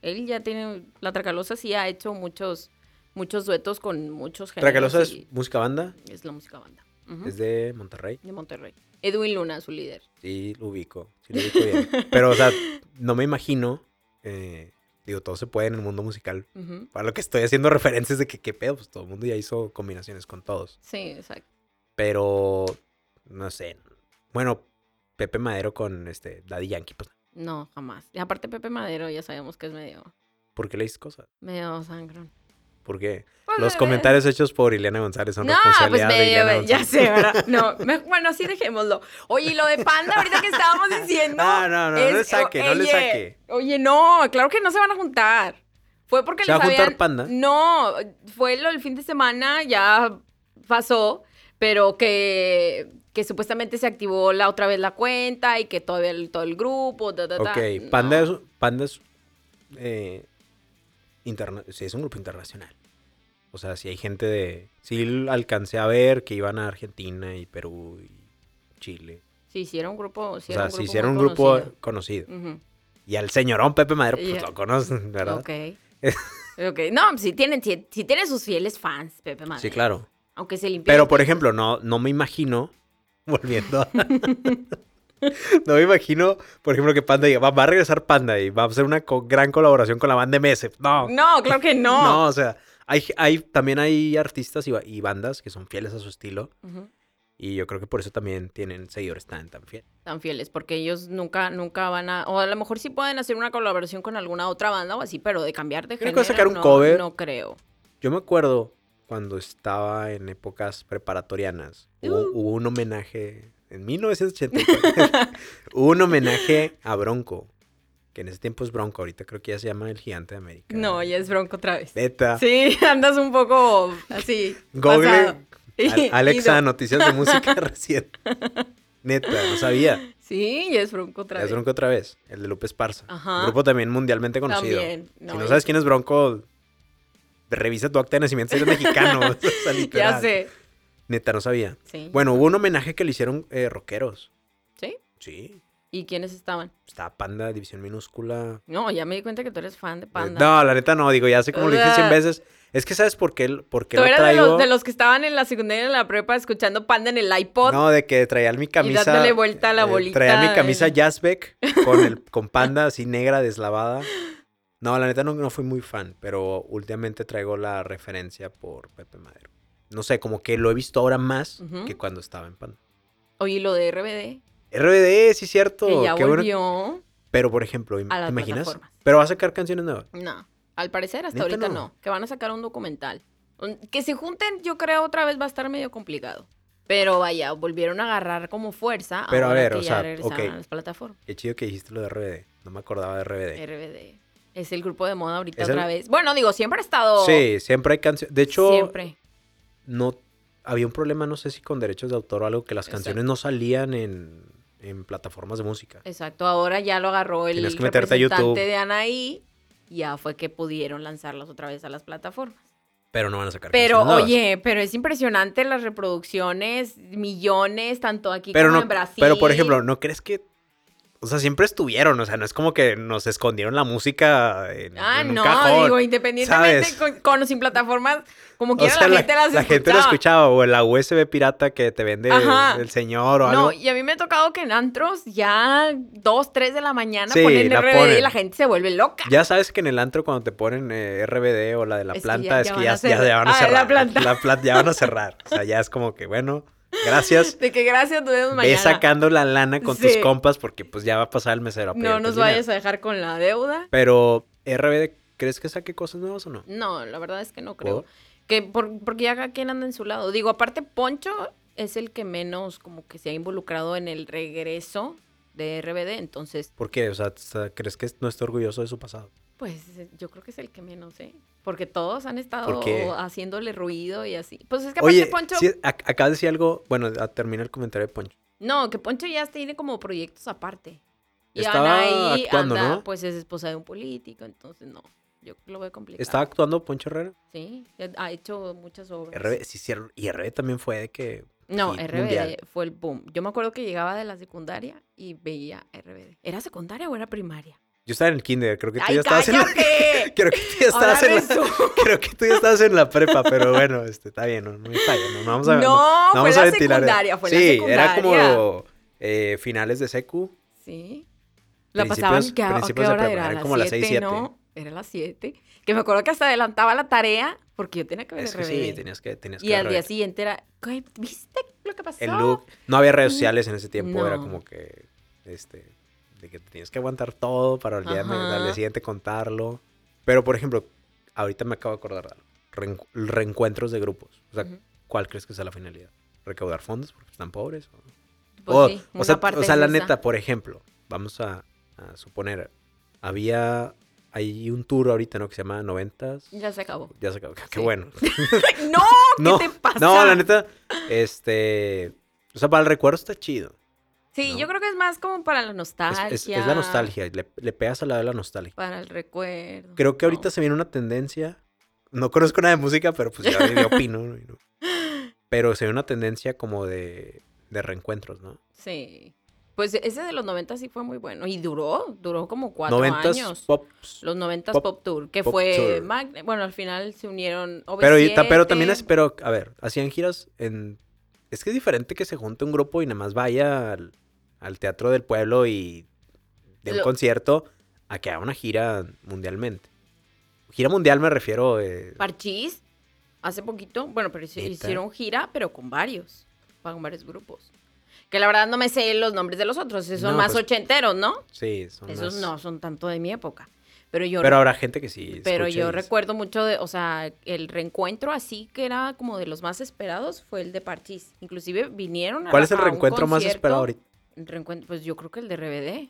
Él ya tiene, la Tracalosa sí ha hecho muchos, muchos duetos con muchos géneros. Tracalosa es música banda, es la música banda. Es de Monterrey. De Monterrey. Edwin Luna, su líder. Sí, lo ubico, sí lo ubico bien. Pero, o sea, no me imagino, eh, digo, todo se puede en el mundo musical. Para lo que estoy haciendo referencias de que qué pedo, pues todo el mundo ya hizo combinaciones con todos. Sí, exacto. Pero, no sé. Bueno, Pepe Madero con este Daddy Yankee, pues, No, jamás. Y aparte, Pepe Madero ya sabemos que es medio, ¿por qué le dices cosas? medio sangrón. ¿Por qué? Pues Los comentarios hechos por Ileana González son No, pues responsabilidad de me, Ileana ya sé, ¿verdad? No, me- bueno, así dejémoslo. Oye, y lo de Panda, ahorita que estábamos diciendo. No, no, no, no le saque, no le saque. Oye, no, claro que no se van a juntar. Fue porque ¿Se les va a juntar Panda? No, fue lo del fin de semana, ya pasó, pero que, que supuestamente se activó la otra vez la cuenta y que todavía el, todo el grupo. ta, ta. Ok, Panda No. es, Panda es, eh, interna- sí, es un grupo internacional. O sea, si hay gente de... Sí alcancé a ver que iban a Argentina y Perú y Chile. Sí, sí, era un grupo. Sí o era sea, un si grupo hicieron un muy grupo conocido. Y al señorón Pepe Madero, pues lo conocen, ¿verdad? Ok. ok. No, si tienen, si, si tienen sus fieles fans, Pepe Madero. Sí, claro. Aunque se limpió. Pero, por ejemplo, no, no me imagino, volviendo a... no me imagino, por ejemplo, que Panda diga, va, va a regresar Panda y va a hacer una co- gran colaboración con la banda Mese. No, No, claro que no. No, o sea, hay, hay, también hay artistas y, y bandas que son fieles a su estilo. Ujú. Y yo creo que por eso también tienen seguidores tan, tan fieles. Tan fieles, porque ellos nunca, nunca van a. O a lo mejor sí pueden hacer una colaboración con alguna otra banda o así, pero de cambiar de Creo género. que sacar un no, cover. No creo. Yo me acuerdo cuando estaba en épocas preparatorianas, hubo, Uh. hubo un homenaje, en 1984, hubo un homenaje a Bronco, que en ese tiempo es Bronco, ahorita creo que ya se llama el Gigante de América. No, ya es bronco otra vez. Neta. Sí, andas un poco así. Google, Y- Alexa, y no. noticias de música recién. Neta, no sabía. Sí, ya es bronco otra Ya es vez. Bronco otra vez, el de Lupe Esparza. Ajá. Un grupo también mundialmente conocido. También. si No, sabes quién es Bronco, revisa tu acta de nacimiento si eres mexicano. o sea. Ya sé. Neta, no sabía. Sí. Bueno, hubo un homenaje que le hicieron eh, rockeros. ¿Sí? Sí. ¿Y quiénes estaban? Estaba Panda, División Minúscula. No, ya me di cuenta que tú eres fan de Eh, Panda. No, la neta no, digo, ya sé como lo dije 100 Ah. veces. Es que ¿sabes por qué, por qué Tú lo eras de traigo? los, de los que estaban en la secundaria y en la prepa escuchando Panda en el iPod. No, de que traía mi camisa. dándole vuelta a la eh, bolita Traía mi camisa Jazzbeck con, el, con panda así negra, deslavada. No, la neta no, no fui muy fan, pero últimamente traigo la referencia por Pepe Madero. No sé, como que lo he visto ahora más que cuando estaba en panda. Oye, ¿y lo de RBD, RBD, sí, cierto. que ya qué bueno. volvió. Pero, por ejemplo, ¿te imaginas? Pero va a sacar canciones nuevas. No, al parecer hasta ¿Neta ahorita no? no? Que van a sacar un documental. Que se junten, yo creo, otra vez va a estar medio complicado. Pero vaya, volvieron a agarrar como fuerza. Pero a ver, que o ya sea, regresaron ok. a las plataformas. Qué chido que dijiste lo de RBD. No me acordaba de RBD. RBD. Es el grupo de moda ahorita Es el- otra vez. Bueno, digo, siempre ha estado. Sí, siempre hay canciones. De hecho, Siempre. no había un problema, no sé si con derechos de autor o algo, que las Exacto. canciones no salían en, en plataformas de música. Exacto, ahora ya lo agarró el que meterte a representante YouTube. de Anaí. Ya fue que pudieron lanzarlas otra vez a las plataformas. Pero no van a sacar Pero, canciones nuevas. oye, pero es impresionante las reproducciones, millones, tanto aquí pero como no, en Brasil. pero por ejemplo, ¿no crees que o sea, siempre estuvieron, o sea, no es como que nos escondieron la música en, Ah, en un no, cajón. digo, independientemente con, con o sin plataformas, como O quiera sea, la, gente las la gente la escuchaba o la USB pirata que te vende el señor o No, algo. y a mí me ha tocado que en antros ya dos, tres de la mañana Sí, ponen la RBD y la gente se vuelve loca. Ya sabes que en el antro cuando te ponen eh, RBD o la de la Es que planta ya- es ya que ya, ya, van a Ah, la cerrar. planta. La planta ya van a cerrar. O sea, ya es como que, bueno, gracias. De que gracias, nos vemos mañana. Ve sacando la lana con tus compas porque pues ya va a pasar el mesero a No nos dinero. vayas a dejar con la deuda. Pero, ¿RBD crees que saque cosas nuevas o no? No, la verdad es que no creo. Que por, porque ya cada quien anda en su lado. Digo, aparte, Poncho es el que menos como que se ha involucrado en el regreso de RBD. Entonces, ¿Por qué? O sea, ¿crees que no está orgulloso de su pasado? Pues yo creo que es el que menos, ¿eh? Porque todos han estado haciéndole ruido y así. Pues es que aparte Oye, Poncho... acabas de decir algo, bueno, a terminar el comentario de Poncho. No, que Poncho ya tiene como proyectos aparte. Y Estaba Anaí actuando, anda, ¿no? pues es esposa de un político, entonces no. Yo lo veo complicado. ¿Estaba actuando Poncho Herrera? Sí, ha hecho muchas obras. RBD, sí, sí, y RBD también fue de que... No, RBD mundial. fue el boom. Yo me acuerdo que llegaba de la secundaria y veía RBD. ¿Era secundaria o era primaria? Yo estaba en el kinder, creo que tú ¡Ay, ya estabas en la... cállate! Creo que tú ya estabas en la... Creo que tú ya estabas en la prepa, pero bueno, este, está bien, no, no me falla, no, no vamos a... No, fue vamos la a secundaria, fue la sí, secundaria. era como eh, finales de secu. Sí. La pasaban, ¿qué, a- ¿a principios qué de hora prepa, era? eran ¿A como las las seis, 7, siete. ¿no? Era las 7. Que me acuerdo que hasta adelantaba la tarea porque yo tenía que ver Es que sí, tenías que... Tenías y que al día siguiente era, "¿Qué? ¿viste lo que pasó? El look. No había redes sociales en ese tiempo, era No. como que... Este, de que tenías que aguantar todo para el día, al día siguiente contarlo. Pero, por ejemplo, ahorita me acabo de acordar de algo. reen- reencuentros de grupos. O sea. ¿cuál crees que sea la finalidad? ¿Recaudar fondos porque están pobres? ¿O, Pues o- sí, o sea, o la neta, por ejemplo, vamos a, a suponer, había, hay un tour ahorita, ¿no? Que se llama Noventas. Ya se acabó. Ya se acabó, qué Sí. bueno. ¡No! ¿Qué no, te pasa? no, la neta, este, o sea, para el recuerdo está chido. Sí, ¿no? yo creo que es más como para la nostalgia. es- es la nostalgia, le, le pegas a la de la nostalgia. Para el recuerdo. Creo que ahorita No. se viene una tendencia. No conozco nada de música, pero pues ya yo opino. Pero se viene una tendencia como de, de reencuentros, ¿no? Sí. Pues ese de los 90 sí fue muy bueno. Y duró, duró como cuatro años. Los 90 Pop- Pop, Tour, que Pop fue Tour. Bueno, al final se unieron Pero, y ta- pero OV7. también es, pero, a ver, hacían giras en. Es que es diferente que se junte un grupo y nada más vaya al, al teatro del pueblo y de un Lo- concierto a que haga una gira mundialmente. Gira mundial me refiero. eh, Parchís, hace poquito, bueno, pero hicieron gira, pero con varios, con varios grupos. Que la verdad no me sé los nombres de los otros, esos son No, más pues, ochenteros, ¿no? sí, son Esos más- no son tanto de mi época. Pero yo, Pero habrá gente que sí. pero yo recuerdo mucho de, o sea, el reencuentro así que era como de los más esperados fue el de Parchís. Inclusive vinieron a ¿Cuál es el a reencuentro más esperado ahorita? Reencuentro, pues yo creo que el de RBD.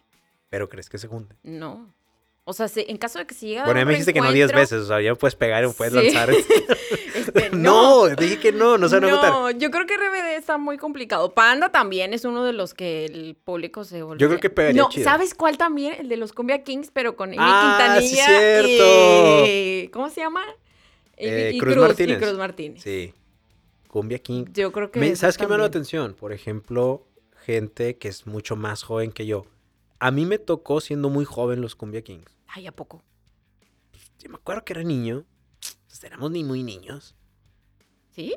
Pero crees que se junte. No. O sea, se- en caso de que se llegue a Bueno, ya me dijiste que no 10 reencuentro, veces, o sea, ya puedes pegar y me puedes Sí. lanzar. este, no, dije que no, no se van a juntar. No, yo creo que RBD está muy complicado. Panda también es uno de los que el público se volvió. Yo creo que pegaría No, chido. ¿sabes cuál también? El de los Cumbia Kings, pero con Amy Ah, sí, Quintanilla cierto. y... ¿Cómo se llama? Amy- Eh, y Cruz Martínez. Y Cruz Martínez. Sí. Cumbia King. Yo creo que Me- ¿Sabes qué me llama la atención? Por ejemplo, gente que es mucho más joven que yo. A mí me tocó siendo muy joven los Cumbia Kings. Ay, ¿a poco? Yo me acuerdo que era niño. Pues éramos ni muy niños. ¿Sí?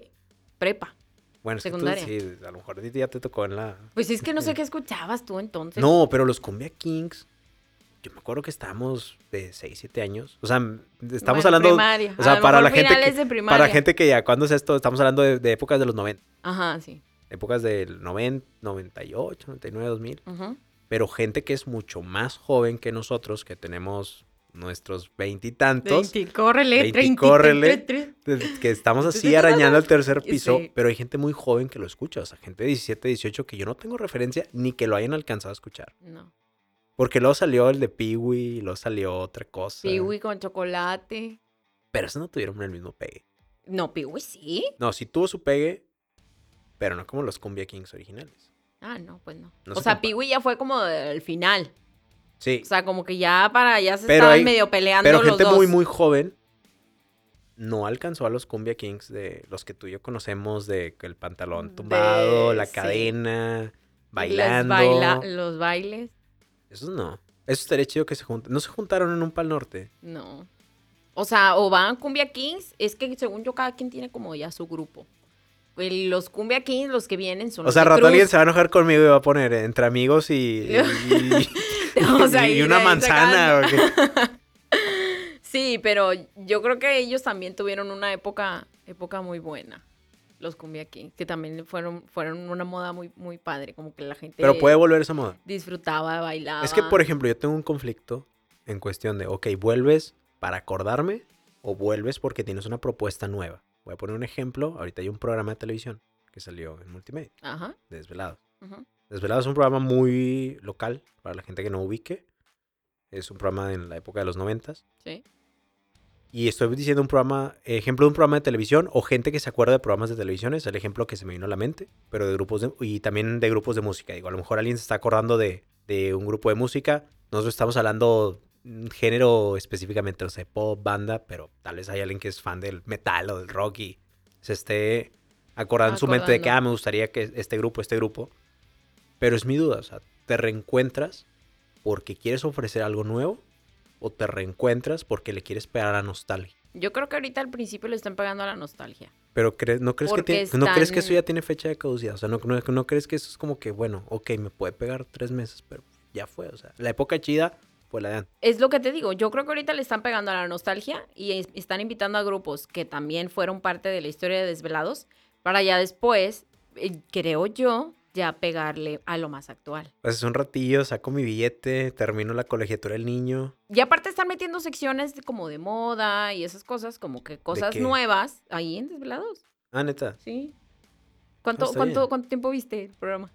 Prepa. Bueno, es que tú, Secundaria. sí, a lo mejor a ti ya te tocó en la... Pues es que no sé qué escuchabas tú entonces. No, pero los Cumbia Kings, yo me acuerdo que estábamos de 6, 7 años. O sea, estamos Bueno, hablando... primaria. o sea, A para la gente que- de Para gente que ya, ¿cuándo es esto? Estamos hablando de, de épocas de los 90. Ajá, sí. Épocas del 90, 98, 99, 2000. Ujú. Pero gente que es mucho más joven que nosotros, que tenemos nuestros veintitantos, Veinte, córrele, 20, treinta, córrele. tre- tre- tre- que estamos así arañando el tercer piso, Sí. pero hay gente muy joven que lo escucha. O sea, gente de 17, 18 que yo no tengo referencia ni que lo hayan alcanzado a escuchar. No. Porque luego salió el de Peewee, luego salió otra cosa. Piwi con chocolate. Pero esos no tuvieron el mismo pegue. No, Piwi sí. No, sí tuvo su pegue, pero no como los Cumbia Kings originales. Ah, no, pues no. No o se sea. Piwi ya fue como el final. Sí, O sea, como que ya para allá se Pero estaban hay- medio peleando pero los gente dos. muy, muy joven no alcanzó a los Cumbia Kings de los que tú y yo conocemos, de el pantalón De- tumbado, la sí. cadena, bailando. baila- los bailes, Esos no. Eso estaría chido que se junten. No se juntaron en un pal norte. no. O sea, o van Cumbia Kings, es que según yo cada quien tiene como ya su grupo. El- Los Cumbia Kings, los que vienen son O sea, rato alguien se va a enojar conmigo y va a poner entre amigos y, y, a una manzana. Sí, pero yo creo que ellos también tuvieron una época, época muy buena. Los Cumbia Kings, que también fueron, fueron una moda muy, muy padre, como que la gente Pero puede volver esa moda. disfrutaba, bailaba. Es que, por ejemplo, yo tengo un conflicto en cuestión de, ok, ¿vuelves para acordarme o vuelves porque tienes una propuesta nueva? Voy a poner un ejemplo. Ahorita hay un programa de televisión que salió en multimedia, Ajá. de Desvelados. ujú. Desvelados es un programa muy local para la gente que no ubique. Es un programa en la época de los noventas. Sí. Y estoy diciendo un programa, ejemplo de un programa de televisión o gente que se acuerda de programas de televisión, es el ejemplo que se me vino a la mente, pero de grupos de, y también de grupos de música. Digo, a lo mejor alguien se está acordando de, de un grupo de música. Nosotros estamos hablando un género específicamente, no sé, pop, banda, pero tal vez hay alguien que es fan del metal o del rock y se esté acordando en su mente de que, ah, me gustaría que este grupo, este grupo. Pero es mi duda, o sea, ¿te reencuentras porque quieres ofrecer algo nuevo o te reencuentras porque le quieres pegar a la nostalgia? Yo creo que ahorita al principio le están pagando a la nostalgia. Pero crees, ¿no, crees que ¿no crees que eso ya tiene fecha de caducidad? O sea, ¿no, no, no crees que eso es como que, bueno, ok, me puede pegar tres meses, pero ya fue. O sea, la época chida la antes. Es lo que te digo, yo creo que ahorita le están pegando a la nostalgia y es- están invitando a grupos que también fueron parte de la historia de Desvelados para ya después, eh, creo yo, ya pegarle a lo más actual. Pues es un ratillo, saco mi billete, termino la colegiatura del niño. Y aparte están metiendo secciones como de moda y esas cosas, como que cosas nuevas ahí en Desvelados. Ah, neta. Sí. ¿Cuánto, está cuánto, bien. ¿Cuánto tiempo viste el programa?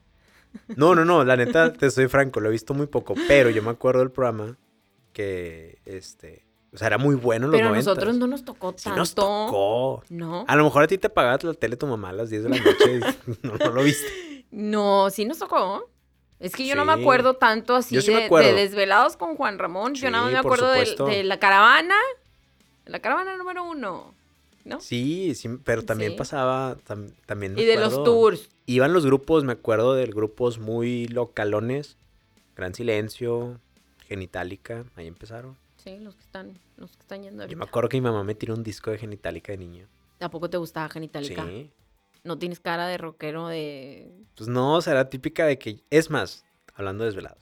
No, no, no, la neta, te soy franco, lo he visto muy poco, pero yo me acuerdo del programa que, este, o sea, era muy bueno en los Pero a 90. nosotros no nos tocó Sí tanto. nos tocó. No. A lo mejor a ti te pagaba la tele tu mamá a las 10 de la noche y no, no lo viste. No, sí nos tocó. Es que yo no me Sí. acuerdo tanto así sí de, acuerdo. de Desvelados con Juan Ramón. yo nada más Sí, me acuerdo de, la caravana. La caravana número uno. ¿No? Sí, sí, pero también Sí. pasaba, tam- también me y de los tours. Iban los grupos, me acuerdo de grupos muy localones, Gran Silencio, Genitalica, ahí empezaron. Sí, los que están, los que están yendo Yo me ahorita. acuerdo que mi mamá me tiró un disco de Genitalica de niño. ¿Tampoco te gustaba Genitalica? Sí. No tienes cara de rockero de... Pues no, o sea, era típica de que. Es más, hablando de desvelados.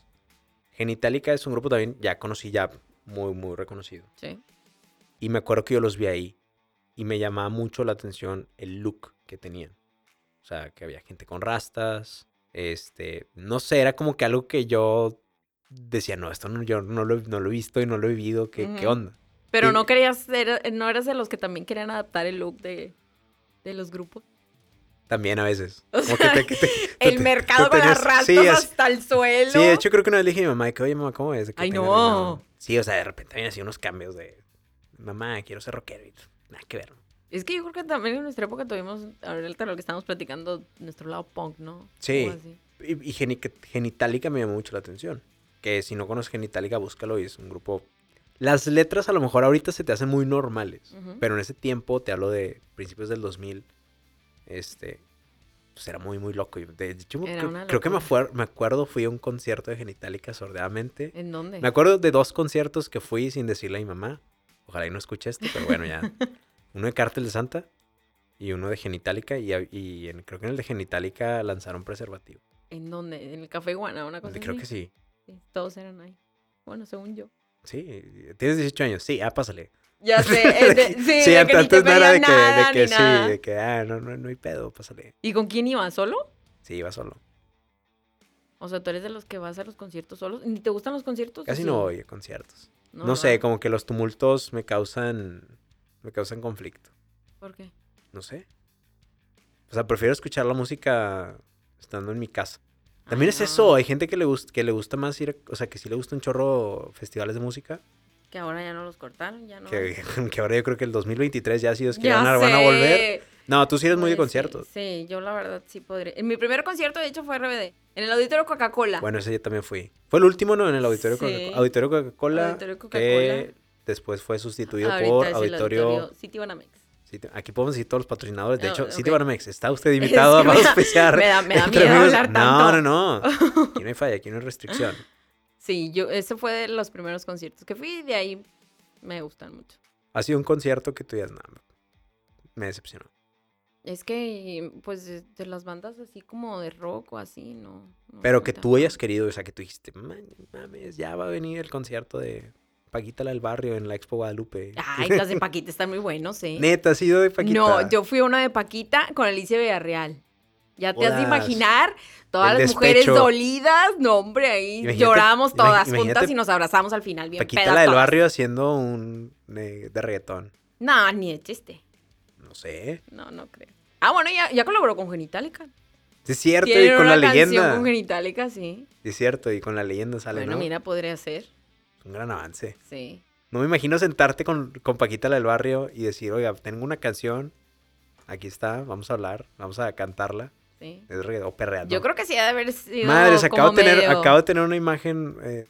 Genitalica es un grupo también, ya conocí, ya muy, muy reconocido. Sí. Y me acuerdo que yo los vi ahí. Y me llamaba mucho la atención el look que tenían. O sea, que había gente con rastas. Este, no sé, era como que algo que yo decía, no, esto no, yo no lo, no lo he visto y no lo he vivido. ¿Qué, qué onda? Pero no querías ser, no eras de los que también querían adaptar el look de, de los grupos. También a veces. O Como sea, que te- que te- El mercado con las rastas sí, hasta el suelo. Sí, de hecho creo que una vez le dije a mi mamá que, oye, mamá, ¿cómo es? Ay, no. reinado?" Sí, o sea, de repente habían así unos cambios de, mamá, quiero ser rockero y nada que ver. Es que yo creo que también en nuestra época tuvimos, ahorita lo que estamos platicando, nuestro lado punk, ¿no? Sí. Y, y Geni- Genitalica me llamó mucho la atención. Que si no conoces Genitalica, búscalo y es un grupo... Las letras a lo mejor ahorita se te hacen muy normales, Ujú. pero en ese tiempo, te hablo de principios del 2000, este, pues era muy, muy loco. De hecho, creo, creo que me acuerdo, fui a un concierto de Genitalica sordeadamente. ¿En dónde? Me acuerdo de dos conciertos que fui sin decirle a mi mamá. Ojalá y no escuche esto, pero bueno, ya. uno de Cártel de Santa y uno de Genitalica. Y, y en- creo que en el de Genitalica lanzaron preservativo. ¿En dónde? ¿En el Café Iguana? ¿Una cosa Creo así? que sí. Sí, Todos eran ahí. Bueno, según yo. Sí, tienes 18 años. Sí, ah, pásale. Ya sé, de- sí, Sí, de ant- que ni te antes no era de que, nada, de que sí, nada. de que, ah, no, no, no hay pedo, pásale. ¿Y con quién ibas? ¿Solo? Sí, iba solo. O sea, tú eres de los que vas a los conciertos solos. ¿Ni te gustan los conciertos? Casi sí? no voy a conciertos. No, sé, como que los tumultos me causan, me causan conflicto. ¿Por qué? No sé. O sea, prefiero escuchar la música estando en mi casa. También Ay, es no, eso, hay gente que le, gusta, que le gusta más ir, a- o sea, que sí le gusta un chorro festivales de música, Que ahora ya no los cortaron, ya no. que, que ahora yo creo que el 2023 ya si Dios quiere van, a- van a volver. No, tú sí eres muy de Pues sí, conciertos. Sí, yo la verdad sí podría. En mi primer concierto, de hecho, fue RBD. En el Auditorio Coca-Cola. Bueno, ese yo también fui. Fue el último, ¿no? En el Auditorio, Sí. Coca- Auditorio Coca-Cola, Auditorio que Coca-Cola. Después fue sustituido Ahorita por Auditorio... City Banamex. City- Aquí podemos decir todos los patrocinadores. De No, hecho, ok. City Banamex, está usted invitado que a auspiciar. me da- me da miedo amigos. hablar No, tanto. no, no. Aquí no hay falla, aquí no hay restricción. Sí, yo, ese fue de los primeros conciertos que fui y de ahí me gustan mucho. Ha sido un concierto que tú digas, no, me decepcionó. Es que, pues, de de las bandas así como de rock o así, no. no Pero que tú hayas querido, o sea, que tú dijiste, "Man, mames, ya va a venir el concierto de Paquita la del Barrio en la Expo Guadalupe. Ay, las de Paquita están muy buenos, ¿eh? Neta, ha sido de Paquita. No, yo fui a una de Paquita con Alicia Villarreal. Ya te has de imaginar todas El las mujeres despecho. dolidas. No, hombre, ahí Imagínate- lloramos todas juntas y nos abrazamos al final, bien Paquita pedas la del todas. Barrio haciendo un eh, de reggaetón. No, ni de chiste. No sé. No, no creo. Ah, bueno, ya, ya colaboró con Genitalica. Sí, Es cierto, y con una la canción leyenda. con Genitalica, sí. Sí, Es cierto, y con la leyenda sale, bueno, ¿no? mira, podría ser. Un gran avance. Sí. No me imagino sentarte con, con Paquita la del Barrio y decir, oiga, tengo una canción, aquí está, vamos a hablar, vamos a cantarla. Sí. Es reggaetón, o perreando. Yo creo que sí ha de haber sido. Madres, acabo de, tener, acabo de tener una imagen eh,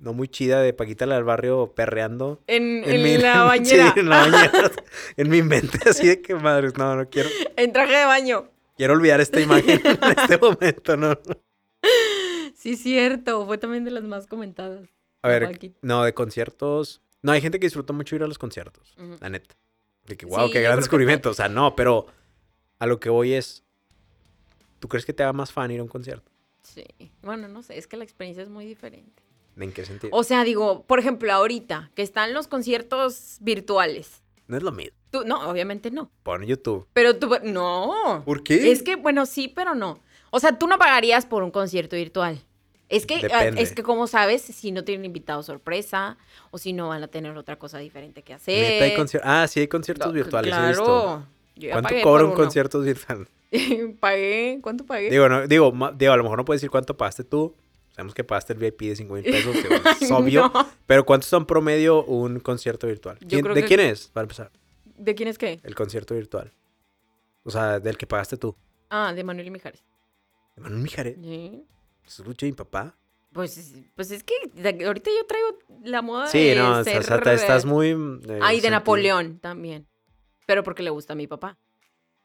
no muy chida de Paquita la del Barrio perreando. En, En, en mi- la bañera. Sí, en la bañera. en mi mente, así de que madres, no, no quiero, en traje de baño. quiero olvidar esta imagen en este momento, no. Sí, cierto. Fue también de las más comentadas. A ver, no, de conciertos. No, hay gente que disfruta mucho ir a los conciertos, la neta. De que, wow, qué gran que descubrimiento. O sea, no, pero a lo que voy es. ¿Tú crees que te haga más fan ir a un concierto? Sí. Bueno, no sé, es que la experiencia es muy diferente. ¿En qué sentido? O sea, digo, por ejemplo, ahorita que están los conciertos virtuales. no es lo mismo. Tú, no, obviamente no. Pon YouTube. Pero tú, no. ¿Por qué? Es que, bueno, sí, pero no. O sea, tú no pagarías por un concierto virtual. Es que, ah, Depende. es que como sabes, si no tienen invitado sorpresa o si no van a tener otra cosa diferente que hacer. Hay Ah, sí, hay conciertos No, virtuales, he Claro. visto. Yo ¿Cuánto cobra un uno. concierto virtual? pagué, ¿cuánto pagué? Digo, no, digo, a lo mejor no puedes decir cuánto pagaste tú. Sabemos que pagaste el VIP de 5 mil pesos, es obvio. no. Pero ¿cuánto en promedio un concierto virtual? Yo ¿Quién- creo ¿De que- quién es, para empezar, ¿De quién es qué? el concierto virtual? O sea, del que pagaste tú. Ah, de Manuel y Mijares. ¿De Manuel Mijares? Sí. ¿Es Lucho y mi papá? Pues, pues es que de- ahorita yo traigo la moda Sí, de no, ser... o sea, te- estás muy... eh, Ay, de sentido. Napoleón también. Pero porque le gusta a mi papá.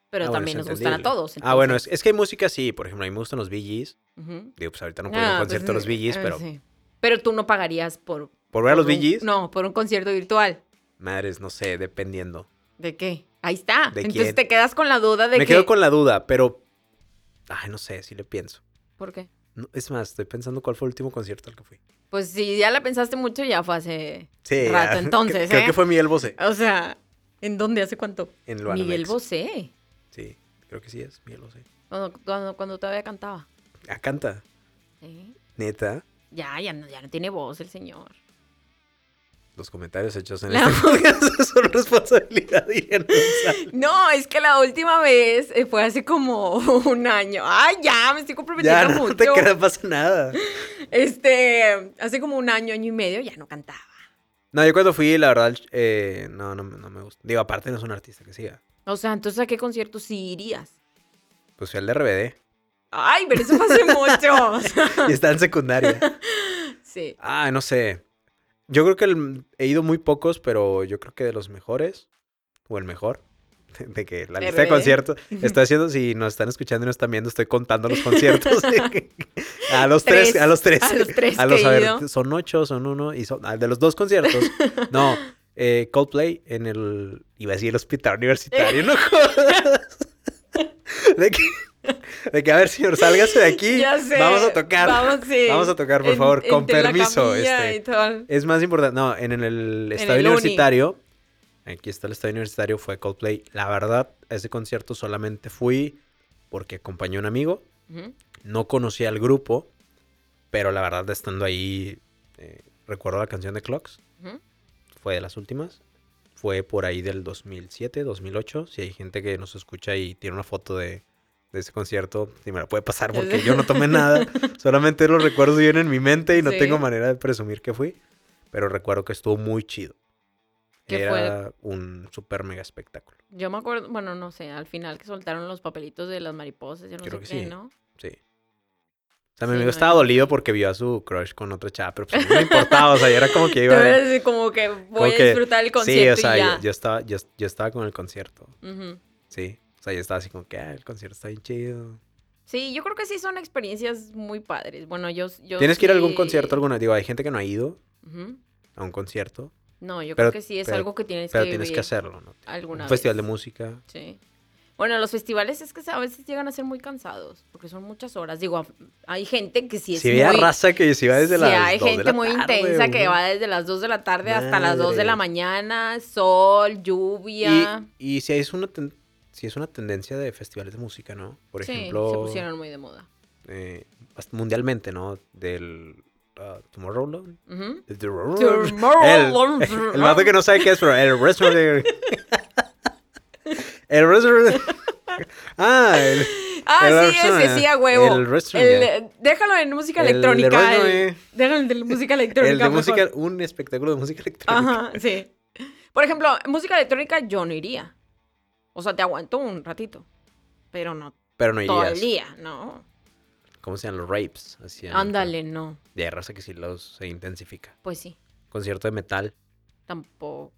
Pero Ah, también nos gustan a todos. Ah, bueno, es, es que hay música sí, por ejemplo, a mí me gustan los Bee Gees. Digo, pues ahorita no puedo ir a un Ah, concierto pues, de los Bee Gees, eh, pero sí. Pero tú no pagarías por... por ver a los Bee Gees, No, por un concierto virtual. madres, no sé, dependiendo. ¿De qué? Ahí está. ¿De Entonces quién? te quedas con la duda de Me que... quedo con la duda, pero... Ay, no sé, sí le pienso. ¿Por qué? No, es más, estoy pensando cuál fue el último concierto al que fui. Pues si ya la pensaste mucho, ya fue hace Sí, rato ya. entonces, Creo ¿eh? que fue Miguel Bosé. O sea, ¿en dónde? ¿Hace cuánto? En el Miguel Banamex. Bosé. Sí, creo que sí es Miguel Bosé. Cuando, cuando, cuando todavía cantaba. Ah, canta. Sí. Neta. Ya, ya no, ya no tiene voz el señor. Los comentarios hechos en La- este podcast son responsabilidad de González. No, es que la última vez eh, fue hace como un año. Ay, ya, me estoy Ya, comprometiendo no mucho. te creas, pasa nada. Este, hace como un año, año y medio, ya no cantaba. No, yo cuando fui, la verdad, eh, no, no, no me gusta. Digo, aparte no es un artista que siga. O sea, entonces ¿a qué concierto sí irías? Pues fui al de RBD. Ay, pero eso fue hace mucho. Y está en secundaria. sí. Ah, no sé. Yo creo que el- he ido muy pocos, pero yo creo que de los mejores, o el mejor, de que la lista de conciertos, estoy haciendo, si nos están escuchando y nos están viendo, estoy contando los conciertos. a los tres, Tres. a los tres. A los tres A los, a ver, son ocho, son uno, y son, ah, de los dos conciertos. No, eh, Coldplay en el, iba a decir el hospital universitario, no jodas. De que, de que, a ver, señor, sálgase de aquí. Ya sé. Vamos a tocar. Vamos, sí. Vamos a tocar, por En- favor, con permiso. este. Es más importante. No, en el, el estadio el uni. universitario. Aquí está el estadio universitario, fue Coldplay. La verdad, a ese concierto solamente fui porque acompañé a un amigo. No conocía al grupo, pero la verdad, estando ahí, eh, recuerdo la canción de Clocks. Fue de las últimas. Fue por ahí del 2007, 2008. Si hay gente que nos escucha y tiene una foto de, de ese concierto, si me la puede pasar porque yo no tomé nada. Solamente los recuerdos vienen en mi mente y no Sí. tengo manera de presumir que fui. Pero recuerdo que estuvo muy chido. ¿Qué fue? Era un super mega espectáculo. Yo me acuerdo, bueno, no sé, al final que soltaron los papelitos de las mariposas, yo no Creo sé que qué, sí. ¿no? Sí. O sea, mi Sí, amigo no, estaba yo- dolido porque vio a su crush con otra chava, pero pues no me importaba, o sea, ya era como que iba a... Como que voy como a que- disfrutar el Sí, concierto o sea, y yo, ya. yo estaba, yo, yo estaba con el concierto, Ujú. sí. O sea, yo estaba así como que, ah, el concierto está bien chido. Sí, yo creo que sí son experiencias muy padres. Bueno, yo, yo ¿Tienes que ir a algún concierto alguna? Digo, hay gente que no ha ido a un concierto, No, yo Pero- creo que sí es pero- algo que tienes pero que tienes que hacerlo, ¿no? alguna Un festival de música. Sí. Bueno, los festivales es que a veces llegan a ser muy cansados, porque son muchas horas. Digo, hay gente que sí es si muy... raza que se iba desde las hay 2 de gente la muy tarde, intensa que va desde las 2 de la tarde hasta las 2 de la mañana, sol, lluvia. Y, y si es una ten- si es una tendencia de festivales de música, ¿no? Por sí, ejemplo, se pusieron muy de moda. eh, mundialmente, ¿no? Del uh, Tomorrowland. Ujú. El, Tomorrowland. el, el que no sabe qué es, pero el restaurant. el restaurant. Ah, el, Ah, El sí, restaurant, ese sí, a huevo. el restaurant, El, eh, déjalo en música electrónica. el- déjalo en música electrónica. el de música, un espectáculo de música electrónica. Ajá, sí. Por ejemplo, música electrónica yo no iría. O sea, te aguanto un ratito. Pero no Pero no todo el irías. día, no. ¿Cómo se llaman los rapes? Así en- Ándale, no. De raza que sí los se intensifica. Pues sí, Concierto de metal. tampoco.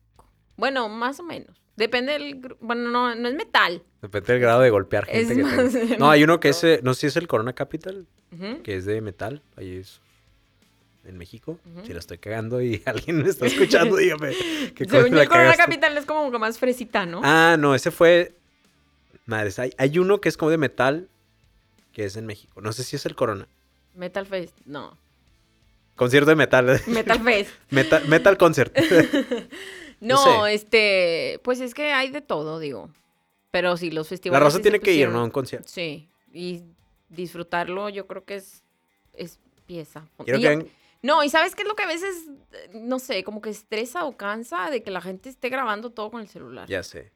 Bueno, más o menos. Depende del... Bueno, no, no es metal. Depende del grado de golpear Es gente que más No, hay uno que es, eh, no sé si es el Corona Capital, que es de metal. Ahí es en México. Ujú. Si la estoy cagando y alguien me está escuchando, dígame. ¿qué Según yo, la el Corona? Capital es como que más fresita, ¿no? Ah, no, ese fue. Madres, hay, hay uno que es como de metal, que es en México. No sé si es el Corona. Metal Fest, no. Concierto de metal. Metal Fest. metal, metal concert. No, sé. este, pues es que hay de todo, digo. Pero sí, los La festivales. sí se tiene que ir, ¿no? A un concierto. Sí, y disfrutarlo yo creo que es, es pieza. Quiero Y- que No, y ¿sabes qué es lo que a veces, no sé, como que estresa o cansa de que la gente esté grabando todo con el celular? Ya sé.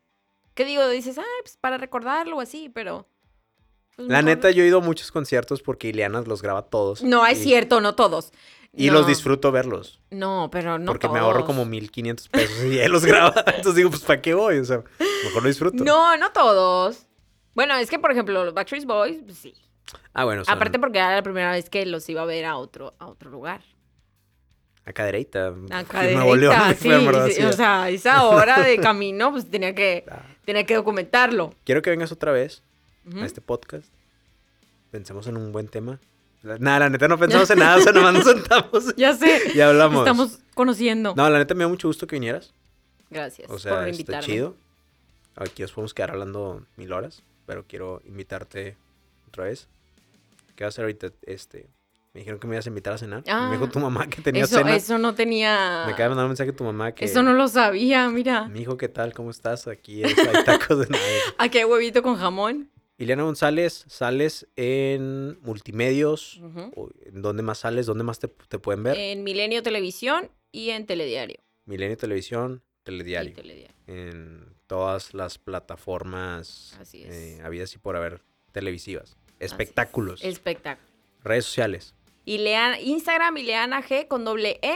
¿Qué digo? Dices, ay, pues para recordarlo o así, pero... pues, La mejor- neta, yo he ido a muchos conciertos porque Ileana los graba todos. No, es y- cierto, no todos. Y No, los disfruto verlos. No, pero no porque me ahorro como 1500 pesos y él los graba. Entonces digo, pues ¿para qué voy? O sea, mejor lo disfruto. No, no todos. Bueno, es que, por ejemplo, los Backstreet Boys, pues sí. Ah, bueno, son Aparte porque era la primera vez que los iba a ver a otro, a otro lugar. A cadereita. A fui a Nuevo León, sí, sí, o sea, esa hora de camino, pues tenía que, Ah. tenía que documentarlo. Quiero que vengas otra vez a este podcast. Pensemos en un buen tema. Nada, la neta no pensamos en nada, o sea, nomás nos sentamos Ya sé. y hablamos. Estamos conociendo. No, la neta me da mucho gusto que vinieras. Gracias O sea, por está chido. Aquí nos podemos quedar hablando mil horas, pero quiero invitarte otra vez. ¿Qué vas a hacer ahorita? Este, me dijeron que me ibas a invitar a cenar. Ah, me dijo tu mamá que tenía Eso, cena. eso no tenía. Me acaba de mandar un mensaje tu mamá que... Eso no lo sabía, mira. Mi hijo, ¿qué tal? ¿Cómo estás? Aquí es- hay tacos de nada. Aquí hay huevito con jamón. Ileana González, sales en multimedios. ¿En dónde más sales? ¿Dónde más te, te pueden ver? En Milenio Televisión y en Telediario. Milenio Televisión, Y Telediario. En todas las plataformas Así es. eh, habidas y por haber televisivas. Es. Espectáculos. Espectáculo. Redes sociales. Y Leana, Instagram, Ileana G con doble E.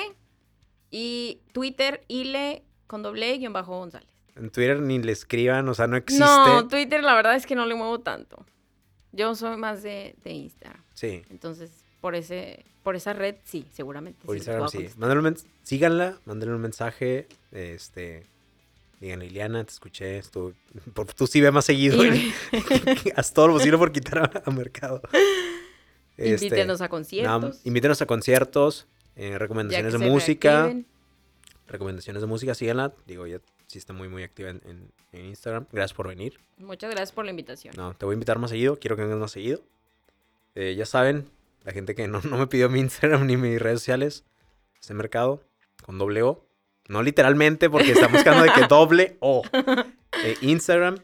Y Twitter, Ile con doble E guion bajo González. En Twitter ni le escriban, o sea, no existe. No, Twitter la verdad es que no le muevo tanto. Yo soy más de, de Instagram. Sí, Entonces, por ese, por esa red, sí, seguramente. por sí Instagram sí. síganla, mándenle un mensaje. Este, díganle, Ileana, te escuché. Estuvo... por- tú sí ve más seguido. Y- Haz todo lo posible por quitar a, a mercado. Este, Invítenos a no, conciertos. invítenos a conciertos, eh, recomendaciones de música. reactiven. Recomendaciones de música, síganla. Digo, ya sí está muy, muy activa en, en- en Instagram. Gracias por venir. Muchas gracias por la invitación. No, te voy a invitar más seguido. Quiero que vengas más seguido. Eh, ya saben, la gente que no, no me pidió mi Instagram ni mis redes sociales, este mercado con doble O. No literalmente, porque estamos buscando de que doble O. Eh, Instagram,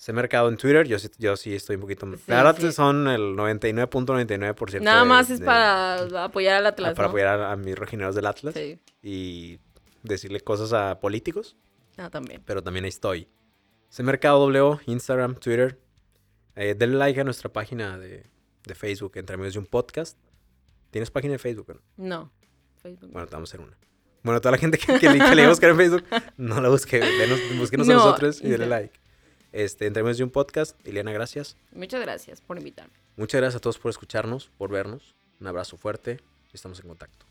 ese mercado en Twitter. Yo, sí- yo sí estoy un poquito. Sí, sí. son el 99.99%. Nada de- más es de- para apoyar al Atlas. para ¿no? apoyar a, a mis regineros del Atlas Sí. y decirle cosas a políticos. Ah, también. pero también ahí estoy. Ese mercado W, Instagram, Twitter. Eh, denle like a nuestra página de, de Facebook, Entre Amigos de un Podcast. ¿Tienes página de Facebook? o no? No. Facebook. Bueno, te vamos a hacer una. Bueno, toda la gente que, que, le- que le buscar en Facebook, no la busque. denos- búsquenos a No, nosotros y denle like. Este, Entre Amigos de un Podcast. Ileana, gracias. Muchas gracias por invitarme. Muchas gracias a todos por escucharnos, por vernos. Un abrazo fuerte y estamos en contacto.